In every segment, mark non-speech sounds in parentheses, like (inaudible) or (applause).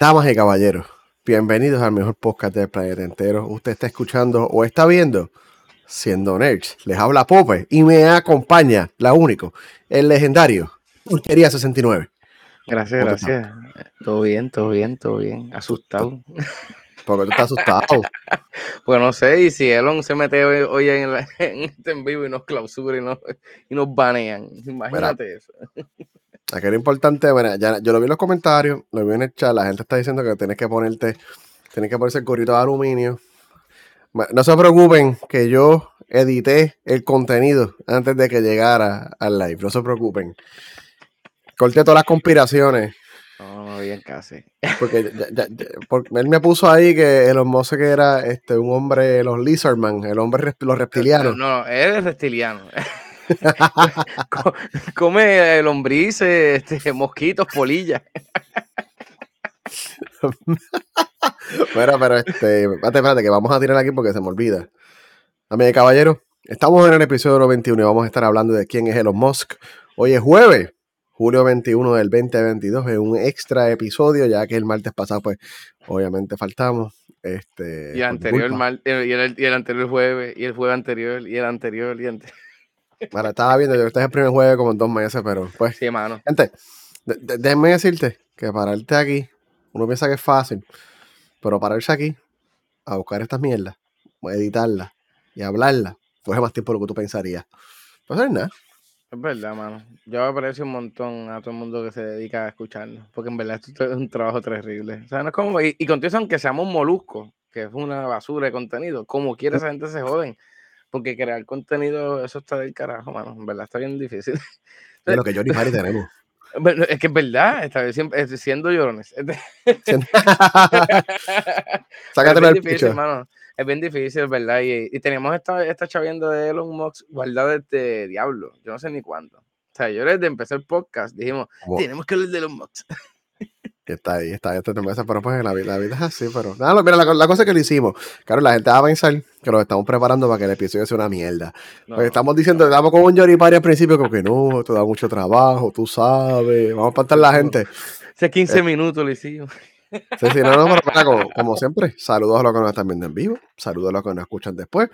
Damas y caballeros, bienvenidos al mejor podcast del planeta entero. Usted está escuchando o está viendo Siendo Nerds. Les habla Pope y me acompaña, la único, el legendario Porquería 69. Gracias, gracias. Todo bien, todo bien, todo bien. Asustado. (laughs) Porque tú estás asustado. (laughs) pues no sé, y si Elon se mete hoy, (laughs) en, este en vivo y nos clausura y nos, y nos banean. Imagínate eso. Aquí lo importante, bueno, ya, yo lo vi en los comentarios, lo vi en el chat, la gente está diciendo que tienes que ponerte, tienes que ponerse el gorrito de aluminio. No se preocupen que yo edité el contenido antes de que llegara al live, no se preocupen. Corté todas las conspiraciones. No, bien casi. Porque, él me puso ahí que el Musk que era este, un hombre, los Lizardman, el hombre, los reptilianos. No, no, él es reptiliano. (laughs) (laughs) Come lombrices, este, mosquitos, polillas. Bueno, pero este, espérate, espérate, que vamos a tirar aquí porque se me olvida. Amigo caballero, estamos en el episodio 21 y vamos a estar hablando de quién es Elon Musk. Hoy es jueves, julio 21 del 2022, es un extra episodio, ya que el martes pasado, pues, obviamente faltamos. Este, y el anterior, y, el, y el anterior jueves, y el jueves anterior, y el anterior, y el anterior. Estaba viendo, yo este es el primer jueves como en dos meses, pero pues. Sí, mano. Gente, déjenme decirte que pararte aquí, uno piensa que es fácil, pero pararse aquí a buscar estas mierdas, editarlas y hablarlas, coge más tiempo de lo que tú pensarías. Pues es nada. Es verdad, mano. Yo aprecio un montón a todo el mundo que se dedica a escucharnos, porque en verdad esto es un trabajo terrible. O sea, no es como, y, y contigo, aunque seamos moluscos, que es una basura de contenido, como quiera esa gente se joden. Porque crear contenido, eso está del carajo, mano. En verdad está bien difícil. (laughs) De lo que yo ni Mari tenemos. (laughs) Es que es verdad, está siempre, siendo llorones. (laughs) Sácate es bien difícil, hermano. Es bien difícil, ¿verdad? Y, y tenemos esta, esta chavienda de Elon Musk guardada de diablo. Yo no sé ni cuándo. O sea, yo desde empezar el podcast dijimos, tenemos que hablar de Elon Musk está ahí, está ahí, pero pues la vida, la vida es así, pero nada, mira, la, cosa es que lo hicimos. Claro, la gente va a pensar que lo estamos preparando para que el episodio sea una mierda. estamos diciendo, estamos como un Yoripari al principio, como que no, esto da mucho trabajo, tú sabes, vamos a espantar a la gente. Hace 15 eh, minutos lo hicimos. Sí, sí, no, no, pero como, siempre, saludos a los que nos están viendo en vivo, saludos a los que nos escuchan después.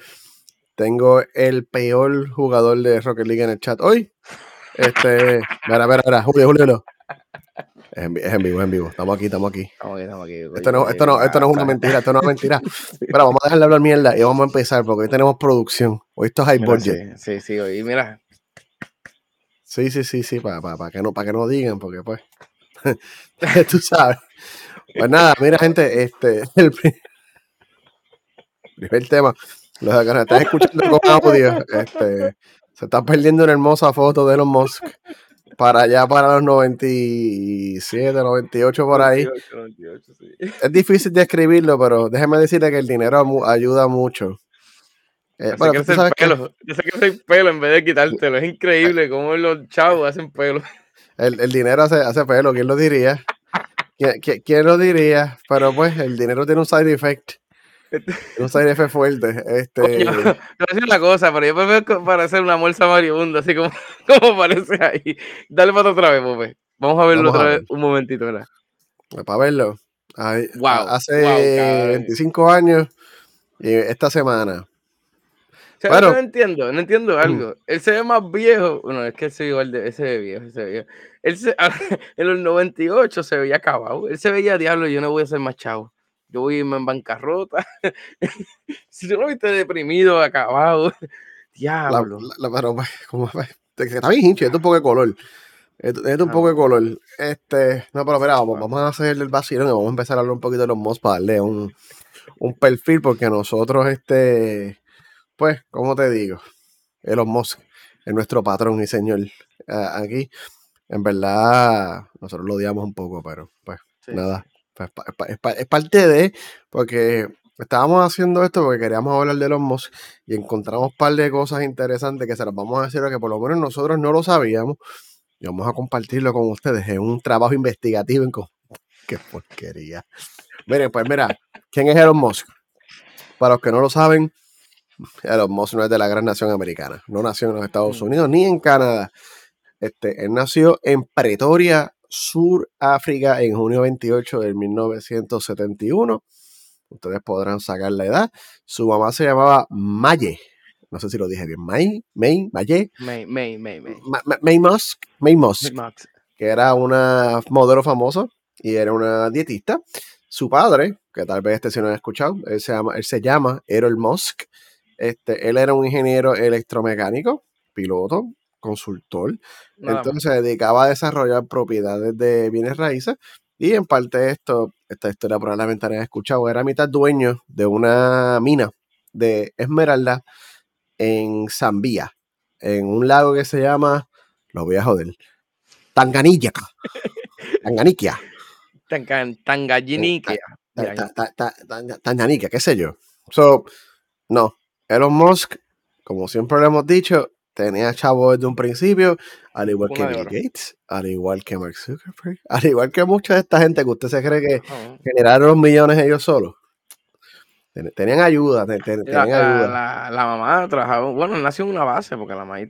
Tengo el peor jugador de Rocket League en el chat hoy. Este, mira, mira, mira, Julio, Julio. Es en, vivo, es en vivo. Estamos aquí, estamos aquí. Estamos aquí, estamos aquí. Esto no, esto, no, esto no es una mentira, esto no es una mentira. (laughs) Pero vamos a dejarle hablar mierda y vamos a empezar porque hoy tenemos producción. Hoy esto es high budget. Sí, sí, hoy mira. Sí, sí, sí, sí, para, para, que, no, para que no digan, porque pues, (laughs) tú sabes. Pues nada, mira gente, este, (laughs) el primer tema, los que nos están escuchando con audio, este, se están perdiendo una hermosa foto de Elon Musk para allá, para los 97, 98 por ahí. Es difícil de escribirlo, pero déjeme decirle que el dinero ayuda mucho. Eh, bueno, que pelo. Yo sé que soy pelo en vez de quitártelo. Es increíble cómo los chavos hacen pelo. El, el dinero hace, hace pelo, ¿quién lo diría? ¿Quién, quién, lo diría? Pero pues el dinero tiene un side effect. (laughs) Un effect fuerte. Este... Coño, (laughs) no es una cosa, pero yo prefiero parecer una bolsa maribunda, así como, (laughs) como parece ahí. Dale para otra vez, Pope. Vamos a verlo otra vez un momentito, ¿verdad? Pues, para verlo. hace 25 años y esta semana. bueno, no entiendo, no entiendo algo. Él se ve más viejo. Bueno, es que él se ve igual de. Ese ve viejo, ese viejo. Él se, en los 98 se veía acabado. Él se veía diablo, yo no voy a ser más chavo yo voy en bancarrota. (laughs) si yo no viste deprimido, acabado, (laughs) diablo. pero, pues, como, está bien hincho, esto es un poco de color. Esto, es un poco de color. Este, no, pero mira, vamos, vamos a hacer el vacilón y vamos a empezar a hablar un poquito de los mods para darle un, un perfil, porque nosotros, este, pues, ¿cómo te digo? Elon Musk es nuestro patrón y señor aquí. En verdad, nosotros lo odiamos un poco, pero pues nada, pues, es, parte de, porque estábamos haciendo esto porque queríamos hablar de los Musk y encontramos un par de cosas interesantes que se las vamos a decir, que por lo menos nosotros no lo sabíamos y vamos a compartirlo con ustedes. Es un trabajo investigativo en (laughs) Qué porquería. Miren, pues mira, ¿quién es Elon Musk? Para los que no lo saben, Elon Musk no es de la gran nación americana. No nació en los Estados mm. Unidos ni en Canadá. Este, él nació en Pretoria, Suráfrica en junio 28 de 1971. Ustedes podrán sacar la edad. Su mamá se llamaba Maye. No sé si lo dije bien. May, May, Maye. May, May, May, May. May Musk. May Musk. Que era una modelo famosa y era una dietista. Su padre, que tal vez este si no han escuchado, él se llama, él se llama Errol Musk. Este, él era un ingeniero electromecánico, piloto, consultor. Entonces se dedicaba a desarrollar propiedades de bienes raíces. Y en parte de esto, esta historia probablemente han escuchado, era mitad dueño de una mina de esmeralda en Zambia, en un lago que se llama, lo voy a joder, Tanganilla. (laughs) Tanganiquia. Tanganyika. Tanganiquia, qué sé yo. So, no, Elon Musk, como siempre lo hemos dicho, tenía chavo desde un principio, al igual que Bill Gates, al igual que Mark Zuckerberg, (laughs) al igual que mucha de esta gente que usted se cree que generaron los millones ellos solos. Tenían ayuda, tenían la, ayuda. La, mamá trabajaba, bueno, nació en una base, porque la mamá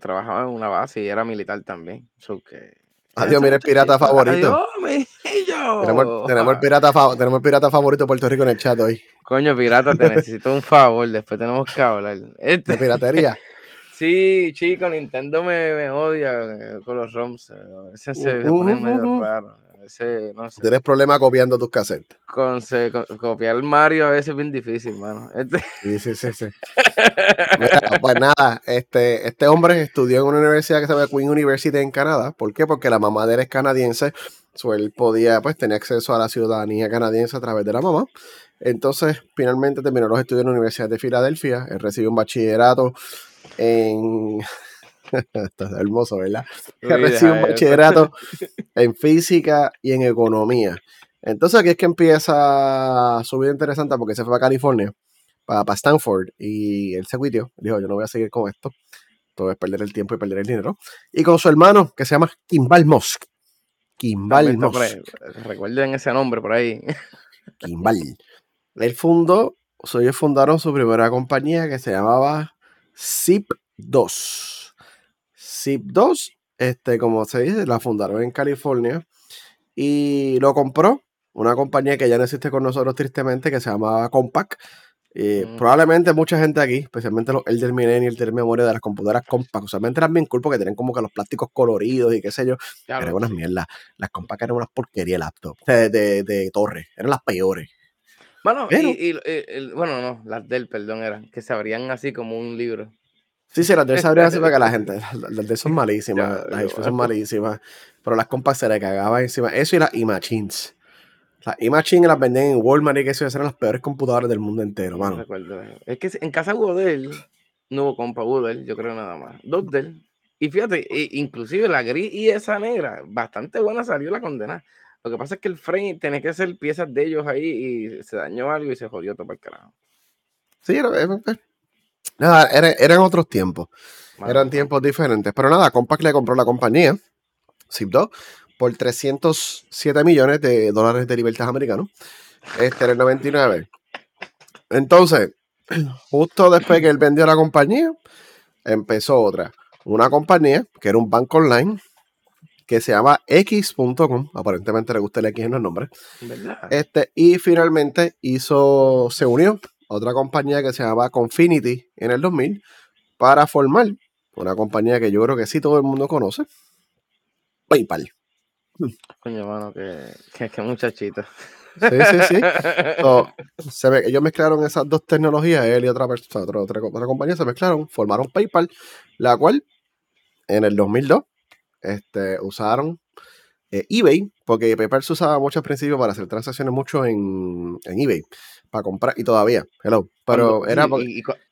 trabajaba en una base y era militar también. que, Adiós, mira el pirata favorito. tenemos, tenemos, el (laughs) pirata, tenemos el pirata favorito de Puerto Rico en el chat hoy. Coño, pirata, te necesito un favor, después tenemos que hablar. Este... De piratería. (laughs) Sí, chico, Nintendo me, me odia eh, con los ROMs. Ese se pone medio raro. Ese, no sé. Tienes problemas copiando tus cassettes. Con, se, copiar Mario a veces es bien difícil, mano. Este... (laughs) Sí, sí, sí, sí. pues nada, este, este hombre estudió en una universidad que se llama Queen University en Canadá. ¿Por qué? Porque la mamá de él es canadiense. So él podía, pues, tener acceso a la ciudadanía canadiense a través de la mamá. Entonces, finalmente terminó los estudios en la Universidad de Filadelfia. Él recibió un bachillerato en. (laughs) Esto es hermoso, ¿verdad? Que recibe un bachillerato en física y en economía. Entonces aquí es que empieza su vida interesante porque se fue a California, para, para Stanford, y él se cuitió. Dijo, yo no voy a seguir con esto. Todo es perder el tiempo y perder el dinero. Y con su hermano, que se llama Kimball Musk. Kimball Musk. Recuerden ese nombre por ahí. Kimball. Él fundó, ellos fundaron su primera compañía que se llamaba Zip2. Zip2, este, como se dice, la fundaron en California y lo compró una compañía que ya no existe con nosotros tristemente, que se llamaba Compaq. Y mm. Probablemente mucha gente aquí, especialmente los, el del Milenio y el del memoria de las computadoras Compaq, usualmente eran bien cool porque tenían como que los plásticos coloridos y qué sé yo. eran unas mierdas. Las Compaq eran unas porquerías de laptop, de, de, torre, eran las peores. Bueno, y, bueno, no, las del, perdón, eran, que se abrían así como un libro. Sí, sí, las del se abrían así para que la gente, (laughs) las del son malísimas, las HP son malísimas, pero las compas se le cagaban encima. Eso y las e-machines. Las e-machines las vendían en Walmart y que eso eran las peores computadoras del mundo entero, mano. recuerdo. Es que en casa hubo Dell, no hubo compa, hubo Dell, yo creo nada más. Dos Dell. Y fíjate, inclusive la gris y esa negra, bastante buena salió la condena. Lo que pasa es que el frame tenía que ser piezas de ellos ahí y se dañó algo y se jodió todo para el carajo. Sí, era, nada, eran otros tiempos. eran tiempos diferentes. Pero nada, Compaq le compró la compañía, Zip2, por 307 millones de dólares de libertad americanos. Este era el 99. Entonces, justo después que él vendió la compañía, empezó otra. Una compañía que era un banco online que se llama X.com. Aparentemente le gusta el X en los nombres. Este, y finalmente hizo, se unió a otra compañía que se llama Confinity en el 2000 para formar una compañía que yo creo que sí todo el mundo conoce. PayPal. Coño, mano, que, que, muchachito. Sí, sí, sí. (laughs) se ve, ellos mezclaron esas dos tecnologías, él y otra persona, otra, otra, otra compañía se mezclaron, formaron PayPal, la cual en el 2002 este, usaron eh, eBay, porque PayPal se usaba mucho al principio para hacer transacciones mucho en, eBay, para comprar, y todavía, hello, pero era...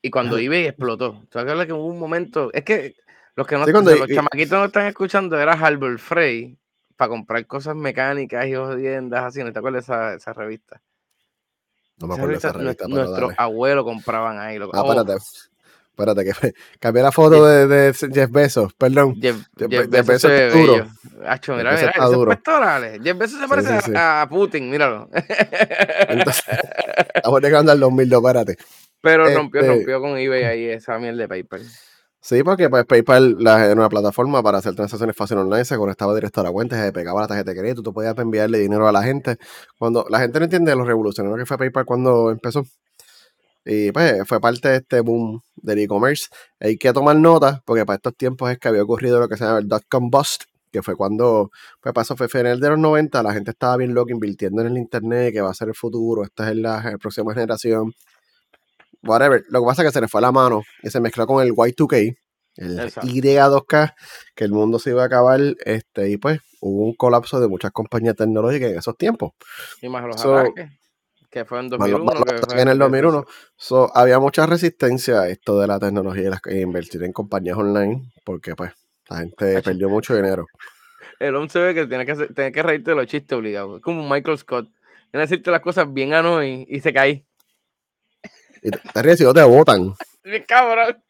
Y, cuando eBay explotó, ¿tú acuerdas que hubo un momento, es que los que no, los chamaquitos no están escuchando, era Harbor Frey, para comprar cosas mecánicas y jodiendas así, ¿no te acuerdas de esa, esa revista? No me acuerdo de esa revista. Nuestros abuelos compraban ahí. Lo, ah, espérate. Espérate, que (laughs) cambié la foto de, de, Jeff Bezos, perdón. Jeff, Jeff, Bezos, es duro. Hacho, mira, mira, esos pectorales. Jeff Bezos se parece A, Putin, míralo. Entonces, (laughs) estamos llegando al 2002, espérate. Pero rompió, este rompió con eBay ahí esa miel de PayPal. Sí, porque pues, PayPal la, era una plataforma para hacer transacciones fáciles online, se conectaba directo a la cuenta, se pegaba la tarjeta de crédito, tú podías enviarle dinero a la gente. Cuando la gente no entiende los revolucionarios que fue PayPal cuando empezó. Y pues fue parte de este boom del e-commerce. Hay que tomar nota, porque para estos tiempos es que había ocurrido lo que se llama el dot-com bust, que fue cuando, pues pasó, fue final de los 90, la gente estaba bien loca invirtiendo en el internet, que va a ser el futuro, esta es la, la próxima generación whatever. Lo que pasa es que se le fue la mano y se mezcló con el Y2K, el Y2K, que el mundo se iba a acabar, este, y pues hubo un colapso de muchas compañías tecnológicas en esos tiempos. Y más los ataques, que fue en 2001. en el 2001. So, había mucha resistencia a esto de la tecnología y invertir en compañías online, porque pues la gente perdió mucho dinero. (laughs) El hombre se ve que tiene que, tiene que reírte de los chistes obligados. Es como Michael Scott. Tiene que decirte las cosas bien a y, y se cae. Y te ríes y no te votan. (laughs) Cabrón.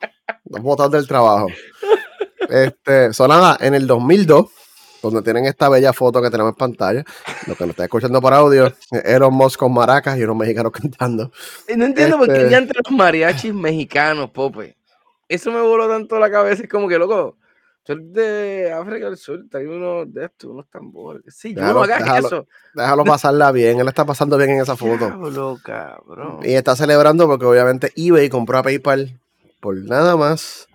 No votas del trabajo. (laughs) Este, sonaba en el 2002, donde tienen esta bella foto que tenemos en pantalla, lo que nos está escuchando por audio, Elon Musk con maracas y unos mexicanos (laughs) cantando. Y no entiendo por qué ya este entre los mariachis mexicanos, Pope. Eso me voló tanto la cabeza, es como que, loco, eres de África del Sur, hay uno de estos, unos tambores. Sí, yo no hagas déjalo, eso. Déjalo pasarla bien, él está pasando bien en esa foto. Diablo, cabrón. Y está celebrando porque obviamente eBay compró a PayPal por nada más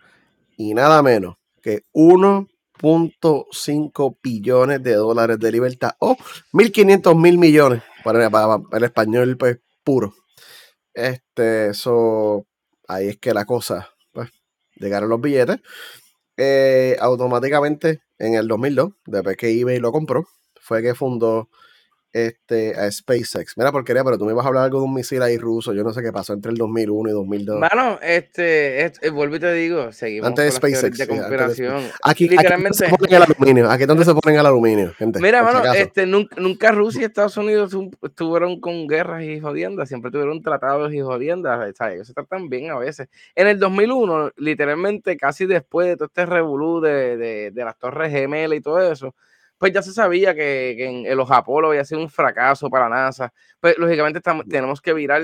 y nada menos que 1.5 billones de dólares de libertad o 1.500 mil millones para, el español pues, puro. Este, eso, ahí es que la cosa, pues, llegaron los billetes. Eh, automáticamente en el 2002, después que eBay lo compró, fue que fundó este, a SpaceX. Mira, porquería, pero tú me ibas a hablar algo de un misil ahí ruso. Yo no sé qué pasó entre el 2001 y 2002. Bueno, este, este vuelvo y te digo, seguimos antes de SpaceX. de conspiración. aquí, literalmente. Aquí se ponen el aluminio. Aquí donde se ponen el aluminio, gente. Mira, mano, este, nunca, nunca, Rusia y Estados Unidos estuvieron con guerras y jodiendas. Siempre tuvieron tratados y jodiendas. ¿sabes? Ellos se tratan bien a veces. En el 2001, literalmente, casi después de todo este revolú de, de, de las torres gemelas y todo eso pues ya se sabía que, en, los Apolo había sido un fracaso para NASA. Pues lógicamente tenemos que virar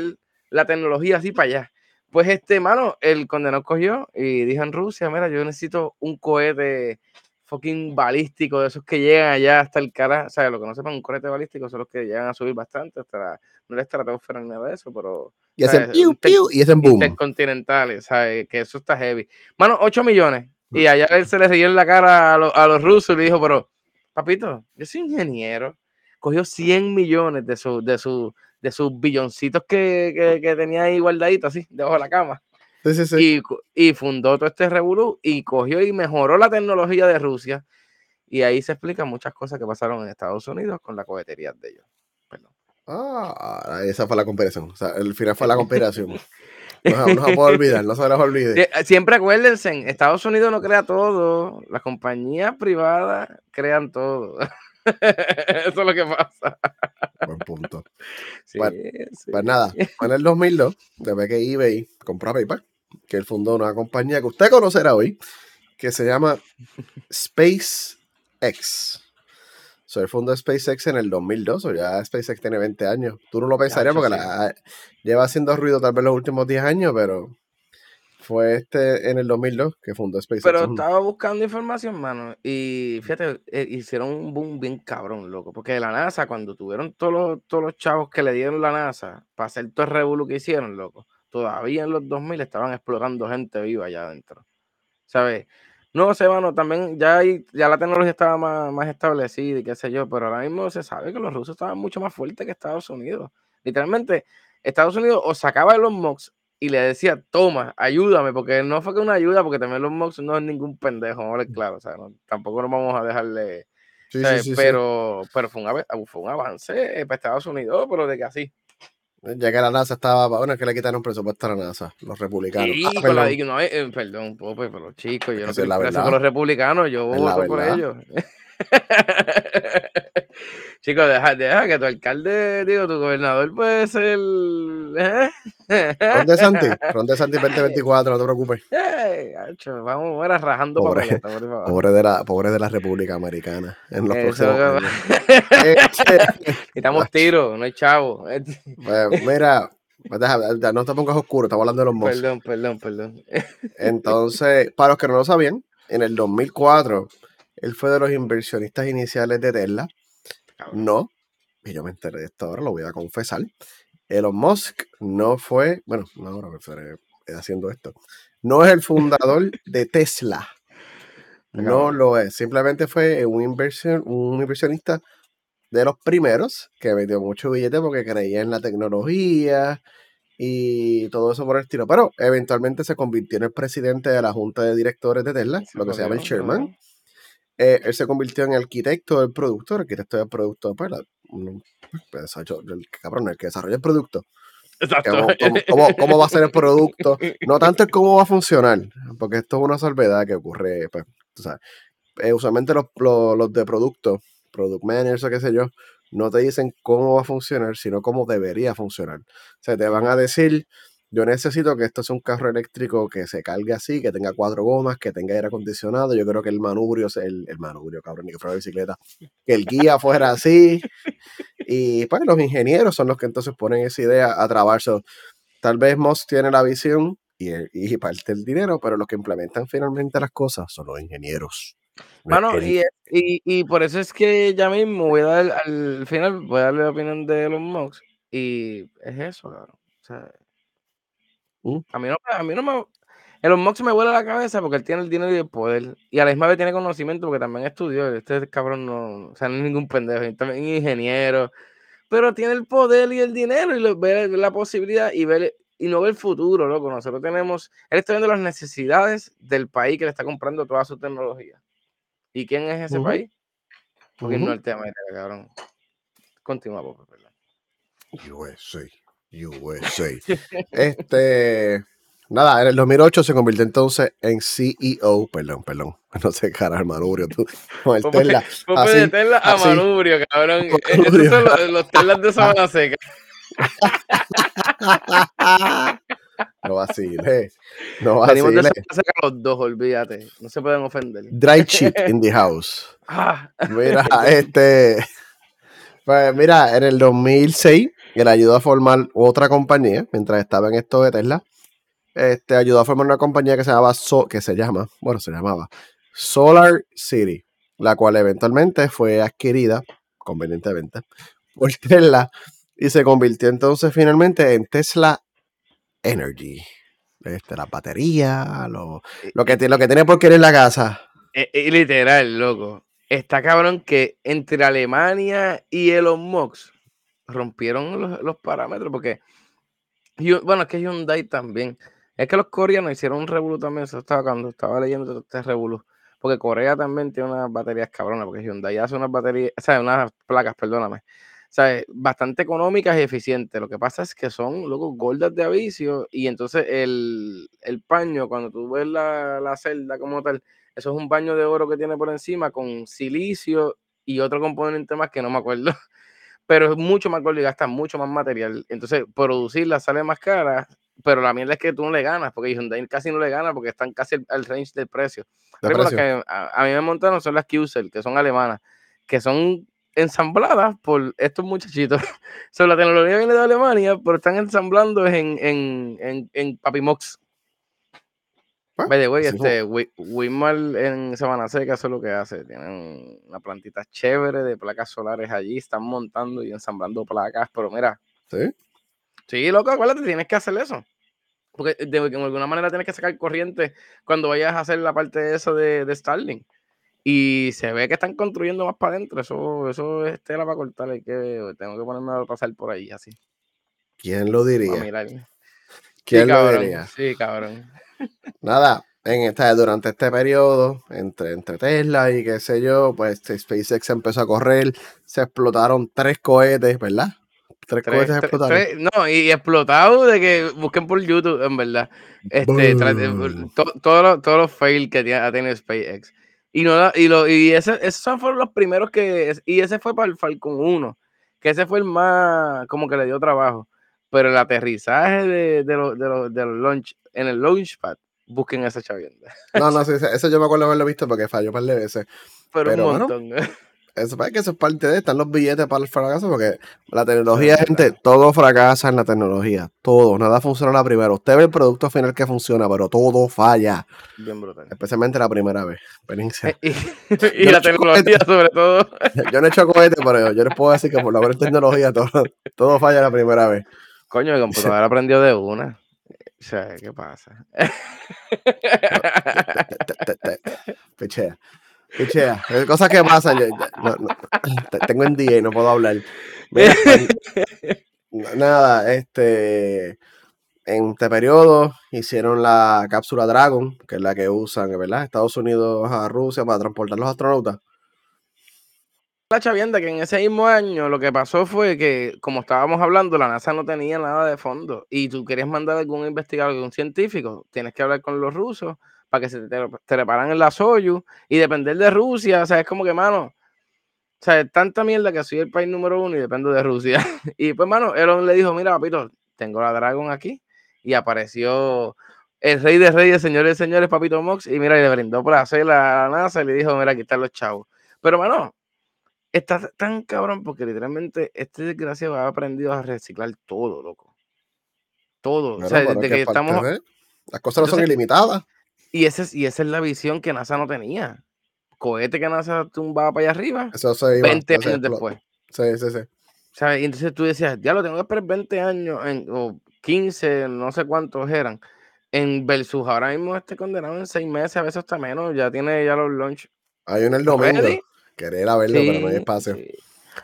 la tecnología así para allá. Pues este, mano, el condenado cogió y dijo en Rusia, mira, yo necesito un cohete fucking balístico de esos que llegan allá hasta el cara, o sea, lo que no sepan, un cohete balístico son los que llegan a subir bastante hasta la, no la estratosfera ni nada de eso, pero... Y hacen piu, piu, y hacen boom. Intercontinentales, ¿sabes? Que eso está heavy. Mano, 8 millones. Y allá él se le rió en la cara a, a los rusos y le dijo, pero papito, yo soy ingeniero, cogió 100 millones de, su, de, su, de sus billoncitos que, que, tenía ahí guardadito así, debajo de la cama. Y, y, fundó todo este revolú y cogió y mejoró la tecnología de Rusia. Y ahí se explican muchas cosas que pasaron en Estados Unidos con la cohetería de ellos. Perdón. Ah, esa fue la comparación. O sea, el final fue la comparación. (laughs) No, no se puede olvidar, no se les olvide. Siempre acuérdense, Estados Unidos no crea todo, las compañías privadas crean todo. (laughs) Eso es lo que pasa. Buen punto. pues, pues, nada, en el 2002, después que eBay compró a PayPal, que él fundó una compañía que usted conocerá hoy, que se llama SpaceX. Soy el fondo de SpaceX en el 2002, o ya SpaceX tiene 20 años. Tú no lo pensarías porque la, lleva haciendo ruido tal vez los últimos 10 años, pero fue este en el 2002 que fundó SpaceX. Pero estaba buscando información, mano, y fíjate, eh, hicieron un boom bien cabrón, loco, porque la NASA, cuando tuvieron todos los, todos los chavos que le dieron la NASA para hacer todo el revuelo que hicieron, loco, todavía en los 2000 estaban explorando gente viva allá adentro. ¿Sabes? No sé, bueno, también ya, hay, ya la tecnología estaba más, más, establecida y qué sé yo, pero ahora mismo se sabe que los rusos estaban mucho más fuertes que Estados Unidos. Literalmente, Estados Unidos o sacaba los MOX y le decía, toma, ayúdame, porque no fue que una ayuda, porque también los MOX no es ningún pendejo. Mm. claro, o sea, tampoco nos vamos a dejarle... Sí, sí, pero, pero fue un, fue un avance para Estados Unidos, pero de que así. Ya que la NASA estaba, bueno, es que le quitaron presupuesto a la NASA, los republicanos. Sí, ah, perdón. La, no, eh, perdón, pero chicos, yo no estoy preso con los republicanos, yo voto por ellos. (laughs) (laughs) Chicos, deja, deja que tu alcalde, digo, tu gobernador puede ser. ¿eh? Ronde Santi, (laughs) Ronde Santi 2024, no te preocupes. vamos a rajando pobre, pobre de la Pobre de la República Americana. En los próximos Estamos (laughs) tiros, no hay chavo. Pues, mira, no te pongas oscuro, estamos hablando de los Musk. Perdón, perdón, perdón. Entonces, para los que no lo sabían, en el 2004, él fue de los inversionistas iniciales de Tesla. No, y yo me enteré de esto ahora, lo voy a confesar. Elon Musk no fue, bueno, no ahora me estaré haciendo esto, no es el fundador de Tesla. (laughs) No lo es, simplemente fue un, inversión, un inversionista de los primeros que metió mucho billete porque creía en la tecnología y todo eso por el estilo. Pero eventualmente se convirtió en el presidente de la junta de directores de Tesla, lo que se llama el chairman. Eh, él se convirtió en arquitecto del producto, arquitecto del producto, pues, pues el cabrón, el que desarrolla el producto. Exacto. ¿Cómo, va a ser el producto? No tanto cómo va a funcionar, porque esto es una salvedad que ocurre, pues, tú sabes. Eh, usualmente los, los, de producto, product managers o qué sé yo, no te dicen cómo va a funcionar, sino cómo debería funcionar. O sea, te van a decir, yo necesito que esto sea un carro eléctrico que se cargue así, que tenga cuatro gomas, que tenga aire acondicionado. Yo creo que el manubrio, el, el manubrio, cabrón, ni que fuera bicicleta, que el guía fuera así. Y pues los ingenieros son los que entonces ponen esa idea a trabajar. tal vez Moss tiene la visión y, y parte del dinero, pero los que implementan finalmente las cosas son los ingenieros. Bueno, y, y, por eso es que ya mismo voy a dar al final, voy a darle la opinión de los Musk. Y es eso, cabrón. O sea, A mí no, a mí no me. Elon Musk me vuela la cabeza porque él tiene el dinero y el poder. Y a la misma vez tiene conocimiento porque también estudió. Este cabrón no, o sea, no es ningún pendejo. También es ingeniero. Pero tiene el poder y el dinero y ve la posibilidad y ve y no ve el futuro, loco. Nosotros tenemos. Él está viendo las necesidades del país que le está comprando toda su tecnología. ¿Y quién es ese país? Porque no el tema, cabrón. Continuamos, perdón. USA. USA. este, nada, en el 2008 se convirtió entonces en CEO, perdón, perdón, (laughs) no sé, cara, manubrio, tú, con el Tesla. Así, de Tesla a manubrio, cabrón. (laughs) Estos son los, los Teslas de Sabana Seca. (laughs) No vacile. No vacile. Seca los dos, olvídate. No se pueden ofender. Dry shit in the house. Ah. Mira, este. Pues mira, en el 2006 él ayudó a formar otra compañía mientras estaba en esto de Tesla. Este, ayudó a formar una compañía que se llamaba, que se llama, bueno, se llamaba Solar City, la cual eventualmente fue adquirida, convenientemente, (laughs) por Tesla y se convirtió entonces finalmente en Tesla Energy. Este, la batería, lo, lo, que, lo que tiene por querer la casa. Y, e, literal, loco. Está cabrón que entre Alemania y Elon Musk rompieron los, parámetros porque, bueno, es que Hyundai también. Es que los coreanos hicieron un revolú también, eso estaba cuando estaba leyendo este revolú. Porque Corea también tiene unas baterías cabronas, porque Hyundai hace unas baterías, o sea, unas placas, perdóname, o sea, bastante económicas y eficientes. Lo que pasa es que son luego gordas de avicio y entonces el, paño, cuando tú ves la, la celda como tal, eso es un baño de oro que tiene por encima con silicio y otro componente más que no me acuerdo pero es mucho más gordo y gasta mucho más material. Entonces, producirla sale más cara, pero la mierda es que tú no le ganas, porque Hyundai casi no le gana porque están casi al, range del precio. que a, mí me montaron son las QCell, que son alemanas, que son ensambladas por estos muchachitos. (laughs) son la tecnología viene de Alemania, pero están ensamblando en, en, en, en Papimox. Vaya, güey, este, Wimal en Sabana Seca, eso es lo que hace. Tienen una plantita chévere de placas solares allí, están montando y ensamblando placas, pero mira. Sí. Sí, loco, acuérdate, tienes que hacer eso. Porque de, alguna manera tienes que sacar corriente cuando vayas a hacer la parte de eso de, de Starlink. Y se ve que están construyendo más para adentro. Eso, eso es tela para cortar. Hay que, tengo que ponerme a pasar por ahí así. ¿Quién lo diría? ¿Quién lo diría? Sí, cabrón. Nada, en esta, durante este periodo, entre, entre Tesla y qué sé yo, pues este, SpaceX empezó a correr, se explotaron tres cohetes, ¿verdad? Tres, cohetes explotaron. no, y explotado de que busquen por YouTube, en verdad. Este, todos los todo fails que ha tenido SpaceX. Y, no, y, lo, y ese, esos fueron los primeros que. Y ese fue para el Falcon 1, que ese fue el más. como que le dio trabajo. Pero el aterrizaje de, de, los, de, los, de los launch en el Launchpad, busquen esa chavienda. No, no, (laughs) sí, eso yo me acuerdo haberlo visto porque falló un par de veces. Pero, un montón. (laughs) eso es que eso es parte de, están los billetes para el fracaso, porque la tecnología, gente, todo fracasa en la tecnología, todo, nada funciona la primera. Usted ve el producto final que funciona, pero todo falla. Bien brutal. Especialmente la primera vez. y, (laughs) la tecnología sobre todo. Yo no he hecho cohete, pero yo les puedo decir que por la buena tecnología todo, todo falla la primera vez. Coño, el computador aprendió de una. O sea, ¿qué pasa? (laughs) Pichea. Pichea. Cosas que pasan. tengo en día y no puedo hablar. Pues, nada, este. En este periodo hicieron la cápsula Dragon, que es la que usan, ¿verdad? Estados Unidos a Rusia para transportar los astronautas la chavienda que en ese mismo año lo que pasó fue que, como estábamos hablando, la NASA no tenía nada de fondo y tú querías mandar algún investigador, algún científico, tienes que hablar con los rusos para que se te, te reparan en la Soyuz y depender de Rusia, o sea, es como que, mano, o sea, tanta mierda que soy el país número uno y dependo de Rusia. (laughs) y pues, mano, Elon le dijo, mira, papito, tengo la Dragon aquí y apareció el rey de reyes, señores señores, papito Mox, y mira, y le brindó por hacer la NASA y le dijo, mira, aquí están los chavos. Pero, mano, está tan cabrón porque literalmente este desgraciado ha aprendido a reciclar todo, loco. Todo. o sea, desde que, estamos. Las cosas no son ilimitadas. Y, ese, y esa es la visión que NASA no tenía. Cohete que NASA tumbaba para allá arriba. Eso se iba, 20 años después. Sí, sí, sí. ¿Sabes? Y entonces tú decías, ya lo tengo que esperar 20 años en, o 15, no sé cuántos eran. En versus ahora mismo este condenado en 6 meses, a veces hasta menos, ya tiene ya los launch. Hay uno el domingo. Querer a verlo, pero no hay espacio.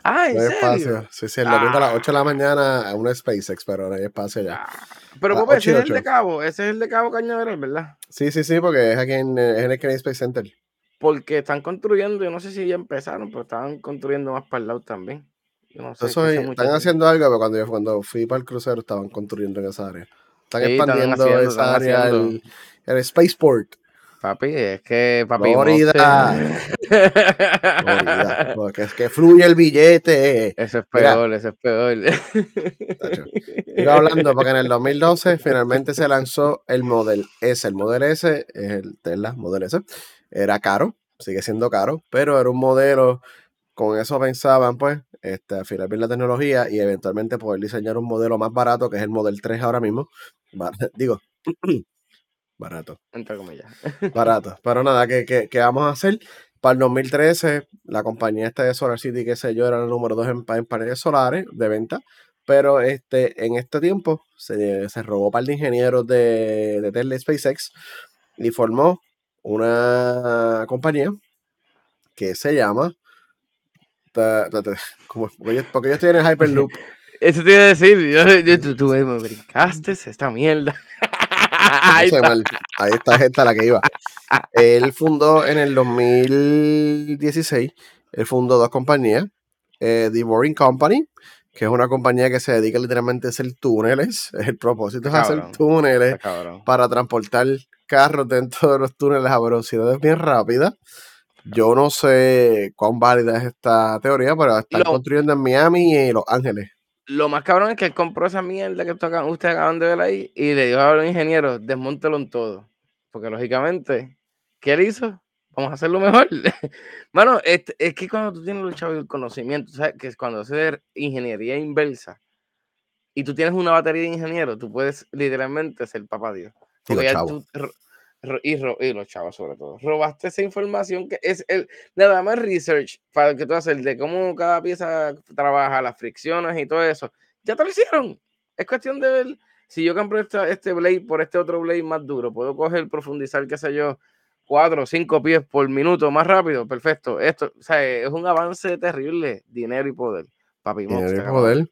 Ah, ¿en no hay espacio. Sí, sí, el domingo a las 8 de la ah. mañana a una SpaceX, pero no hay espacio ya. Ah, pero ¿cómo ese es el de Cabo, ese es el de Cabo Cañaveral, ¿verdad? Sí, sí, sí, porque es aquí en, es en el Kennedy Space Center. Porque están construyendo, yo no sé si ya empezaron, pero estaban construyendo más para el lado también. Yo no sé, Eso están haciendo algo, pero cuando yo cuando fui para el crucero estaban construyendo en esa área. Están expandiendo esa área, el, el Spaceport. Papi, es que papi. (laughs) Florida. Porque es que fluye el billete. Eso es peor, eso es peor. Iba hablando porque en el 2012 finalmente se lanzó el Model S. El Model S es el Tesla Model S. Era caro, sigue siendo caro, pero era un modelo. Con eso pensaban, pues, este, afilar bien la tecnología y eventualmente poder diseñar un modelo más barato, que es el Model 3 ahora mismo. (laughs) Digo, (clears throat) Barato. Entre comillas. Barato. (laughs) Pero nada, ¿qué, vamos a hacer? Para el 2013, la compañía esta de Solar City, que sé yo, era el número dos en, paneles solares de venta. Pero este, en este tiempo se, se robó un par de ingenieros de, de Tesla SpaceX y formó una compañía que se llama. porque yo estoy en el Hyperloop. (laughs) Eso te iba a decir, yo, tú, tú, me brincaste esta mierda. (laughs) (laughs) ahí, está. ahí está la que iba. Él fundó en el 2016, él fundó dos compañías, eh, The Boring Company, que es una compañía que se dedica literalmente a hacer túneles. (laughs) El propósito es hacer túneles para transportar carros dentro de los túneles a velocidades bien rápidas. Yo no sé cuán válida es esta teoría, pero están construyendo en Miami y Los Ángeles lo más cabrón es que él compró esa mierda que ustedes acaban de ver ahí y le dijo a los ingenieros, desmontelo en todo. Porque lógicamente, ¿qué él hizo? Vamos a hacerlo mejor. (laughs) Mano, es, es, que cuando tú tienes y el conocimiento, ¿sabes? que es cuando haces ingeniería inversa y tú tienes una batería de ingenieros, tú puedes literalmente ser papá Dios. Porque ya tú, y, los chavos sobre todo. Robaste esa información que es el nada más research para que tú haces de cómo cada pieza trabaja, las fricciones y todo eso. Ya te lo hicieron. Es cuestión de ver. Si yo compro este blade por este otro blade más duro, puedo coger, profundizar, qué sé yo, cuatro o cinco pies por minuto más rápido. Perfecto. Esto, o sea, es un avance terrible. Dinero y poder. Papi, Dinero y poder.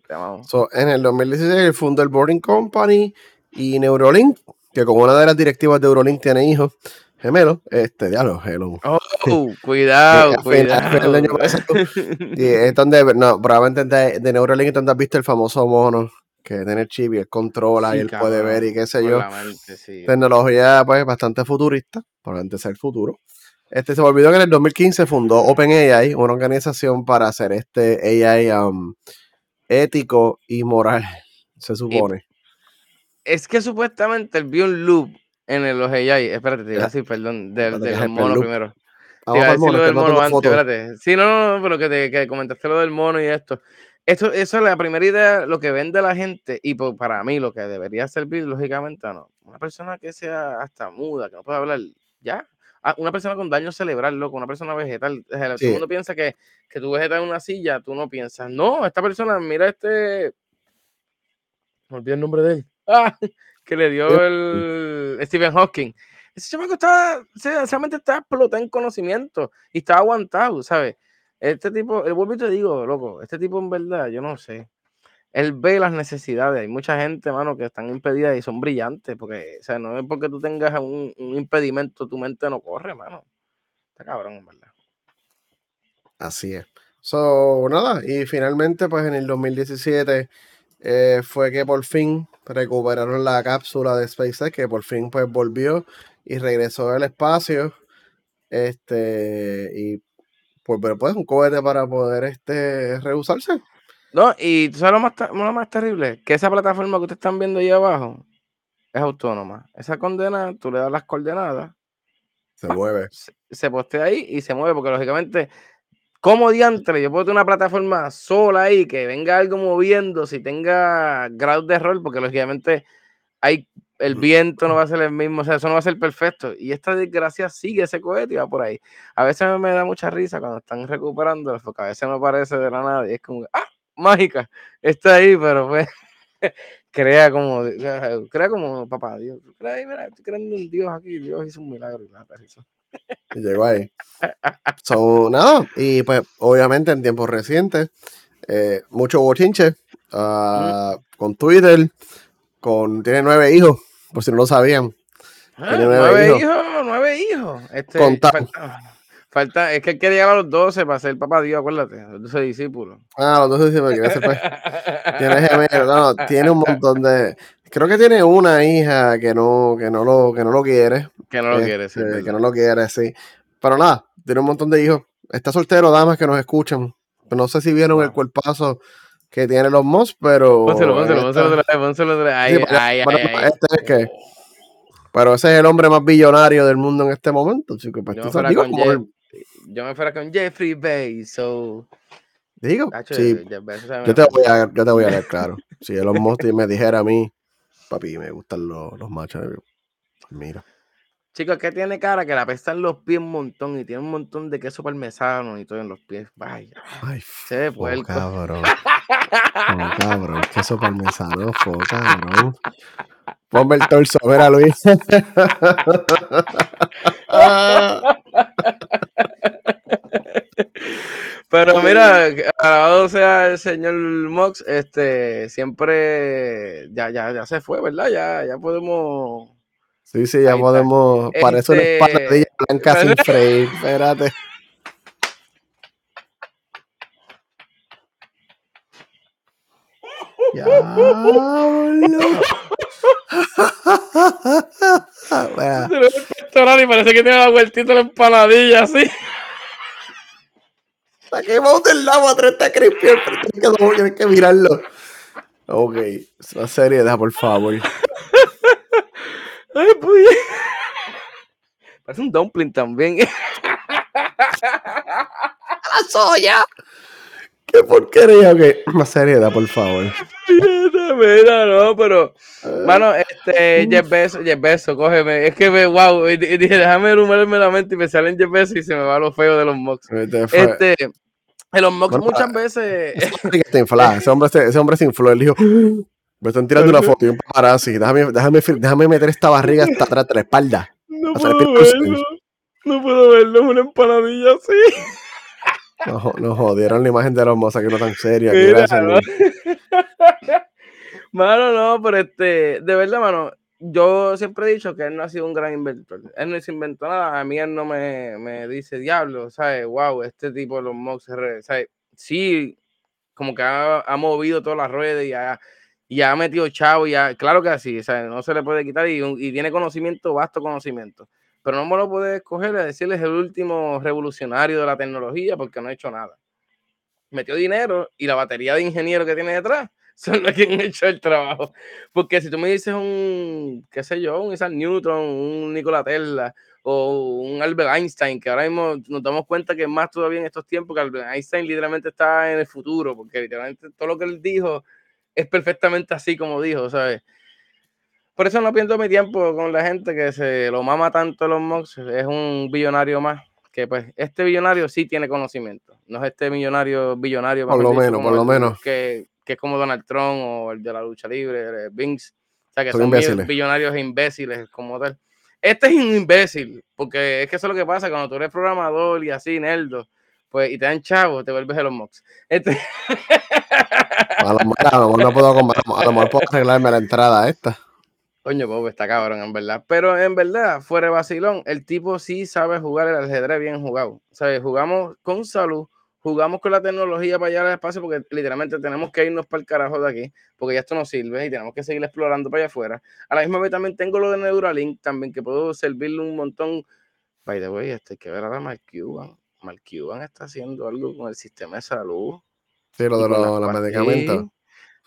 en el 2016 fundó el Boarding Company y Neurolink que como una de las directivas de Eurolink tiene hijos gemelos, este, diablo, hello. Oh, (laughs) cuidado, cuidado. y es donde, no, probablemente de, de Neurolink es donde has visto el famoso mono que tiene el chip y él controla y él puede ver y qué sé yo. Tecnología, pues, bastante futurista, probablemente sea el futuro. Este se me olvidó que en el 2015 fundó OpenAI, una organización para hacer este AI um, ético y moral, se supone es que supuestamente él vio un loop en el, los AI. Espérate, te iba a decir, perdón, del, del mono primero. Vamos a decir lo del mono antes, espérate. Sí, no, no, no, pero que, te, que comentaste lo del mono y esto. Esto, eso es la primera idea, lo que vende la gente, y para mí lo que debería servir, lógicamente, no. Una persona que sea hasta muda, que no pueda hablar, ya. Ah, una persona con daño cerebral, loco, una persona vegetal. Todo el mundo piensa que, que tú vegetal en una silla, tú no piensas, no, esta persona, mira este. Me olvidé el nombre de él. Ah, que le dio el Stephen Hawking. Ese chamaco estaba, sencillamente estaba explotado en conocimiento y estaba aguantado, ¿sabes? Este tipo, el vuelvo y te digo, loco, este tipo en verdad, yo no sé. Él ve las necesidades. Hay mucha gente, mano, que están impedidas y son brillantes, porque, o sea, no es porque tú tengas un, impedimento, tu mente no corre, mano. Está cabrón, en verdad. Así es. So, nada, y finalmente, pues en el 2017 eh, fue que por fin recuperaron la cápsula de SpaceX, que por fin pues volvió y regresó al espacio. Este, y pues, pero pues un cohete para poder este, reusarse. No, y tú sabes lo más, lo más terrible, que esa plataforma que ustedes están viendo ahí abajo es autónoma. Esa condena, tú le das las coordenadas. Se mueve. Se, postea ahí y se mueve, porque lógicamente, como diantre, yo puedo tener una plataforma sola ahí, que venga algo moviendo, si tenga grado de error, porque lógicamente hay el viento no va a ser el mismo, o sea, eso no va a ser perfecto. Y esta desgracia sigue ese cohete y va por ahí. A veces me da mucha risa cuando están recuperando, porque a veces no parece de la nada y es como, ah, mágica, está ahí, pero pues (laughs) crea como, crea como papá Dios. Crea, mira, estoy creando un Dios aquí, Dios hizo un milagro y nada, Y llegó ahí. So, nada, y pues obviamente en tiempos recientes, eh, mucho bochinche uh, con Twitter con, tiene nueve hijos, por si no lo sabían. Ah, nueve, hijos. nueve hijos. Este, falta, es que él quería llegar a los doce para ser papá Dios, acuérdate, los doce discípulos. Ah, los doce discípulos, (laughs) tiene gemelo, no, tiene un montón de. Creo que tiene una hija que no, que no lo, que no lo quiere. Que no lo quiere, sí. Este, que no lo quiere, sí. Pero nada, tiene un montón de hijos. Está soltero, damas que nos escuchan. No sé si vieron el cuerpazo que tiene los Moss, pero. Pónselo, pónselo, pónselo otra vez, pónselo otra vez. Ay, ay, ay, este es que. Pero ese es el hombre más billonario del mundo en este momento. Pues, yo, me digo, Jeff, yo me fuera con Jeffrey Bezos. Digo, sí, yo, te voy a, yo te voy a ver claro. si Elon Musk me dijera a mí, papi, me gustan los, los machos, mira. Chicos, que tiene cara que la en los pies un montón y tiene un montón de queso parmesano y todo en los pies. Vaya. Ay, se ve puerco. cabrón. Oh, cabrón, (laughs) queso parmesano, fo, cabrón. Ponme el torso, a ver a Luis. (laughs) Pero mira, alabado sea el señor Mox, este, siempre ya, ya, ya se fue, ¿verdad? Ya, ya podemos Sí, sí, ya podemos. Parece una este, espadilla blanca sin freír. Espérate. Ya, y (laughs) parece que tiene la vueltita la empanadilla así. Saquemos del lado a 30 crispy. Tienes que mirarlo. Ok, una seriedad, por favor. Ay, pues. Parece un dumpling también. (laughs) ¡La soya! ¡Qué porquería! Ok, más seriedad, por favor. Mira, (laughs) mira, no, pero. Mano, este, Jeff Bezos, Jeff Bezos, cógeme. Es que me, wow, y dije, déjame rumarme la mente y me salen Jeff Bezos y se me va lo feo de los mocks. Este, en los mocks muchas veces. Ese hombre, ese hombre se infló. Él dijo, me están tirando una foto y un paparazzi. Déjame, déjame, déjame meter esta barriga hasta atrás de la espalda. No puedo verlo. No puedo verlo, es una empanadilla así. No, no jodieron la imagen de la hermosa que no tan seria. (laughs) mano, no, pero este, de verdad, mano, yo siempre he dicho que él no ha sido un gran inventor. Él no se inventó nada. A mí él no me, me dice, diablo, ¿sabes? Wow, este tipo de los mocks, ¿sabes? Sí, como que ha, ha movido todas las ruedas y ha y ha metido chavo, ya, claro que así, sea, no se le puede quitar y, y, tiene conocimiento, vasto conocimiento. Pero no me lo puede escoger a decirles el último revolucionario de la tecnología porque no ha hecho nada. Metió dinero y la batería de ingeniero que tiene detrás (laughs) son los que han hecho el trabajo. Porque si tú me dices un, qué sé yo, un Isaac Newton, un Nikola Tesla, o un Albert Einstein, que ahora mismo nos damos cuenta que es más todavía en estos tiempos que Albert Einstein literalmente está en el futuro, porque literalmente todo lo que él dijo es perfectamente así como dijo, ¿sabes? Por eso no pierdo mi tiempo con la gente que se lo mama tanto los Musk, es un billonario más, que pues este billonario sí tiene conocimiento, no es este millonario billonario. Por lo menos, por lo menos. Que, que, es como Donald Trump o el de la lucha libre, Vince, o sea que son, son billonarios imbéciles como tal. Este es un imbécil, porque es que eso es lo que pasa cuando tú eres programador y así, nerdo, pues, y te dan chavo, te vuelves los Musk. Este... A lo mejor no puedo, a lo mejor puedo arreglarme la entrada esta. Coño, Bob está cabrón, en verdad. Pero en verdad, fuera de vacilón, el tipo sí sabe jugar el ajedrez bien jugado. ¿Sabes? Jugamos con salud, jugamos con la tecnología para llegar al espacio, porque literalmente tenemos que irnos para el carajo de aquí, porque ya esto no sirve y tenemos que seguir explorando para allá afuera. A la misma vez también tengo lo de Neuralink, también que puedo servirle un montón. By the way, este hay que ver ahora Mark Cuban. Mark Cuban está haciendo algo con el sistema de salud. Sí, lo de los medicamentos.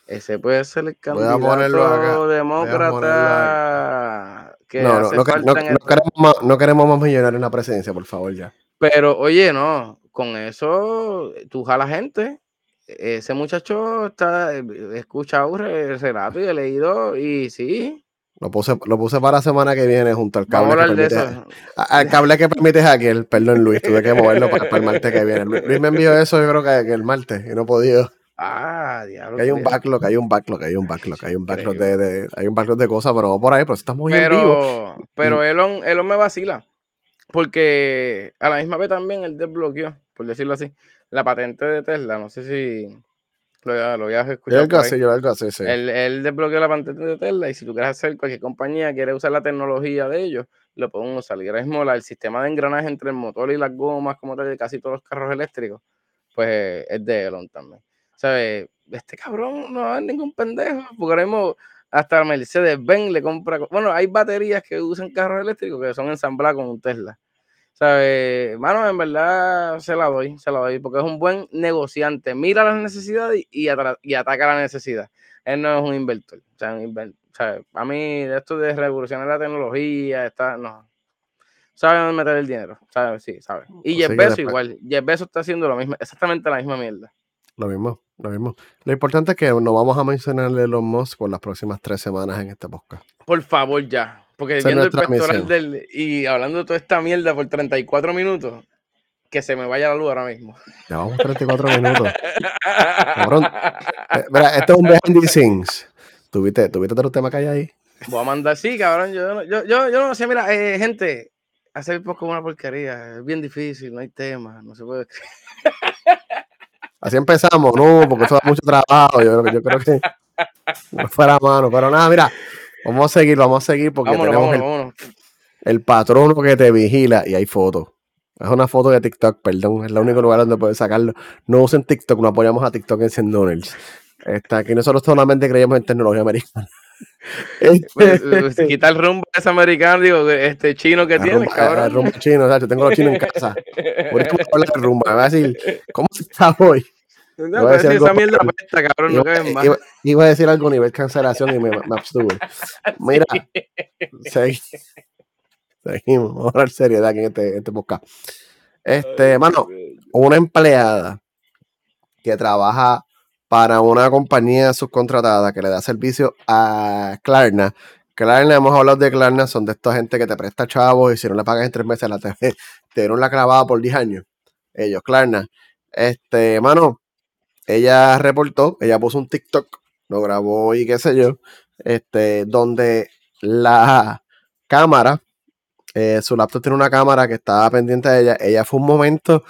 Ese puede ser el candidato demócrata que no, no, no, queremos más, no queremos más millonarios en la presidencia, por favor, ya. Pero, oye, no, con eso tú jalas gente. Ese muchacho está, eh, escucha el relato y he leído y sí. Lo puse, lo puse para la semana que viene junto al cable. que permite, al cable que permite el perdón Luis, tuve que moverlo para, el martes que viene. Luis me envió eso, yo creo que, que el martes, y no he podido. Ah, diablo. hay un backlog, hay un backlog, hay un backlog, hay un backlog de, hay un backlog de cosas, pero por ahí, pues estamos muy pero, en vivo. Pero Elon, Elon me vacila. Porque a la misma vez también él desbloqueó, por decirlo así, la patente de Tesla. No sé si lo, lo habías escuchado. Algo yo algo así, sí. Él, él, desbloqueó la patente de Tesla y si tú quieres hacer cualquier compañía, quiere usar la tecnología de ellos, lo pueden usar. Y ahora mismo el sistema de engranaje entre el motor y las gomas, como tal, de casi todos los carros eléctricos, pues es de Elon también. ¿Sabes? Este cabrón no es ningún pendejo, porque ahora hasta Mercedes-Benz le compra. Bueno, hay baterías que usan carros eléctricos que son ensambladas con un Tesla. ¿Sabes? Mano, en verdad se la doy, se la doy, porque es un buen negociante. Mira las necesidades y, y ataca la necesidad. Él no es un inventor. O sea, a mí, esto de revolucionar la tecnología, está, no. Sabe dónde meter el dinero, ¿sabes? Sí, sabe. Y Jeff Bezos igual. Jeff Bezos está haciendo lo mismo, exactamente la misma mierda. Lo mismo. Lo mismo. Lo importante es que no vamos a mencionarle los Musk por las próximas tres semanas en este podcast. Por favor, ya. Porque viendo el pectoral del, y hablando de toda esta mierda por 34 minutos, que se me vaya la luz ahora mismo. Ya vamos 34 minutos. (laughs) Cabrón. Eh, mira, esto es un behind the scenes. ¿Tuviste, ¿Tuviste otro tema que hay ahí? Voy a mandar, sí, cabrón. Yo, yo, yo, yo no sé, mira, eh, gente, hacer poco una porquería. Es bien difícil, no hay tema, no se puede. Así empezamos, no, porque eso da mucho trabajo. Yo, yo creo que no fuera mano. Pero nada, mira, vamos a seguir, vamos a seguir porque tenemos el, el, patrono que te vigila y hay fotos. Es una foto de TikTok, perdón, es el único lugar donde puedes sacarlo. No usen TikTok, no apoyamos a TikTok en Sendoners. Está aquí nosotros solamente creemos en tecnología americana. (laughs) Este... Quita el rumbo ese americano, digo, este chino que tiene, cabrón. El chino, o sea, yo tengo los chinos en casa. Por eso me hablar de rumbo, me va a decir, ¿cómo está hoy? No, iba a decir esa mierda pesta, cabrón, iba, no más. Iba, a decir algo a nivel cancelación y me, me abstuve. (laughs) Mira, seguimos. seguimos, vamos a hablar seriedad aquí en este, en este podcast. Este, mano, una empleada que trabaja para una compañía subcontratada que le da servicio a Klarna. Klarna, hemos hablado de Klarna, son de esta gente que te presta chavos y si no le pagas en tres meses, la te, (laughs) te dieron la clavada por 10 años. Ellos, Klarna. Este, mano, ella reportó, ella puso un TikTok, lo grabó y qué sé yo, este, donde la cámara, eh, su laptop tiene una cámara que estaba pendiente de ella, ella fue un momento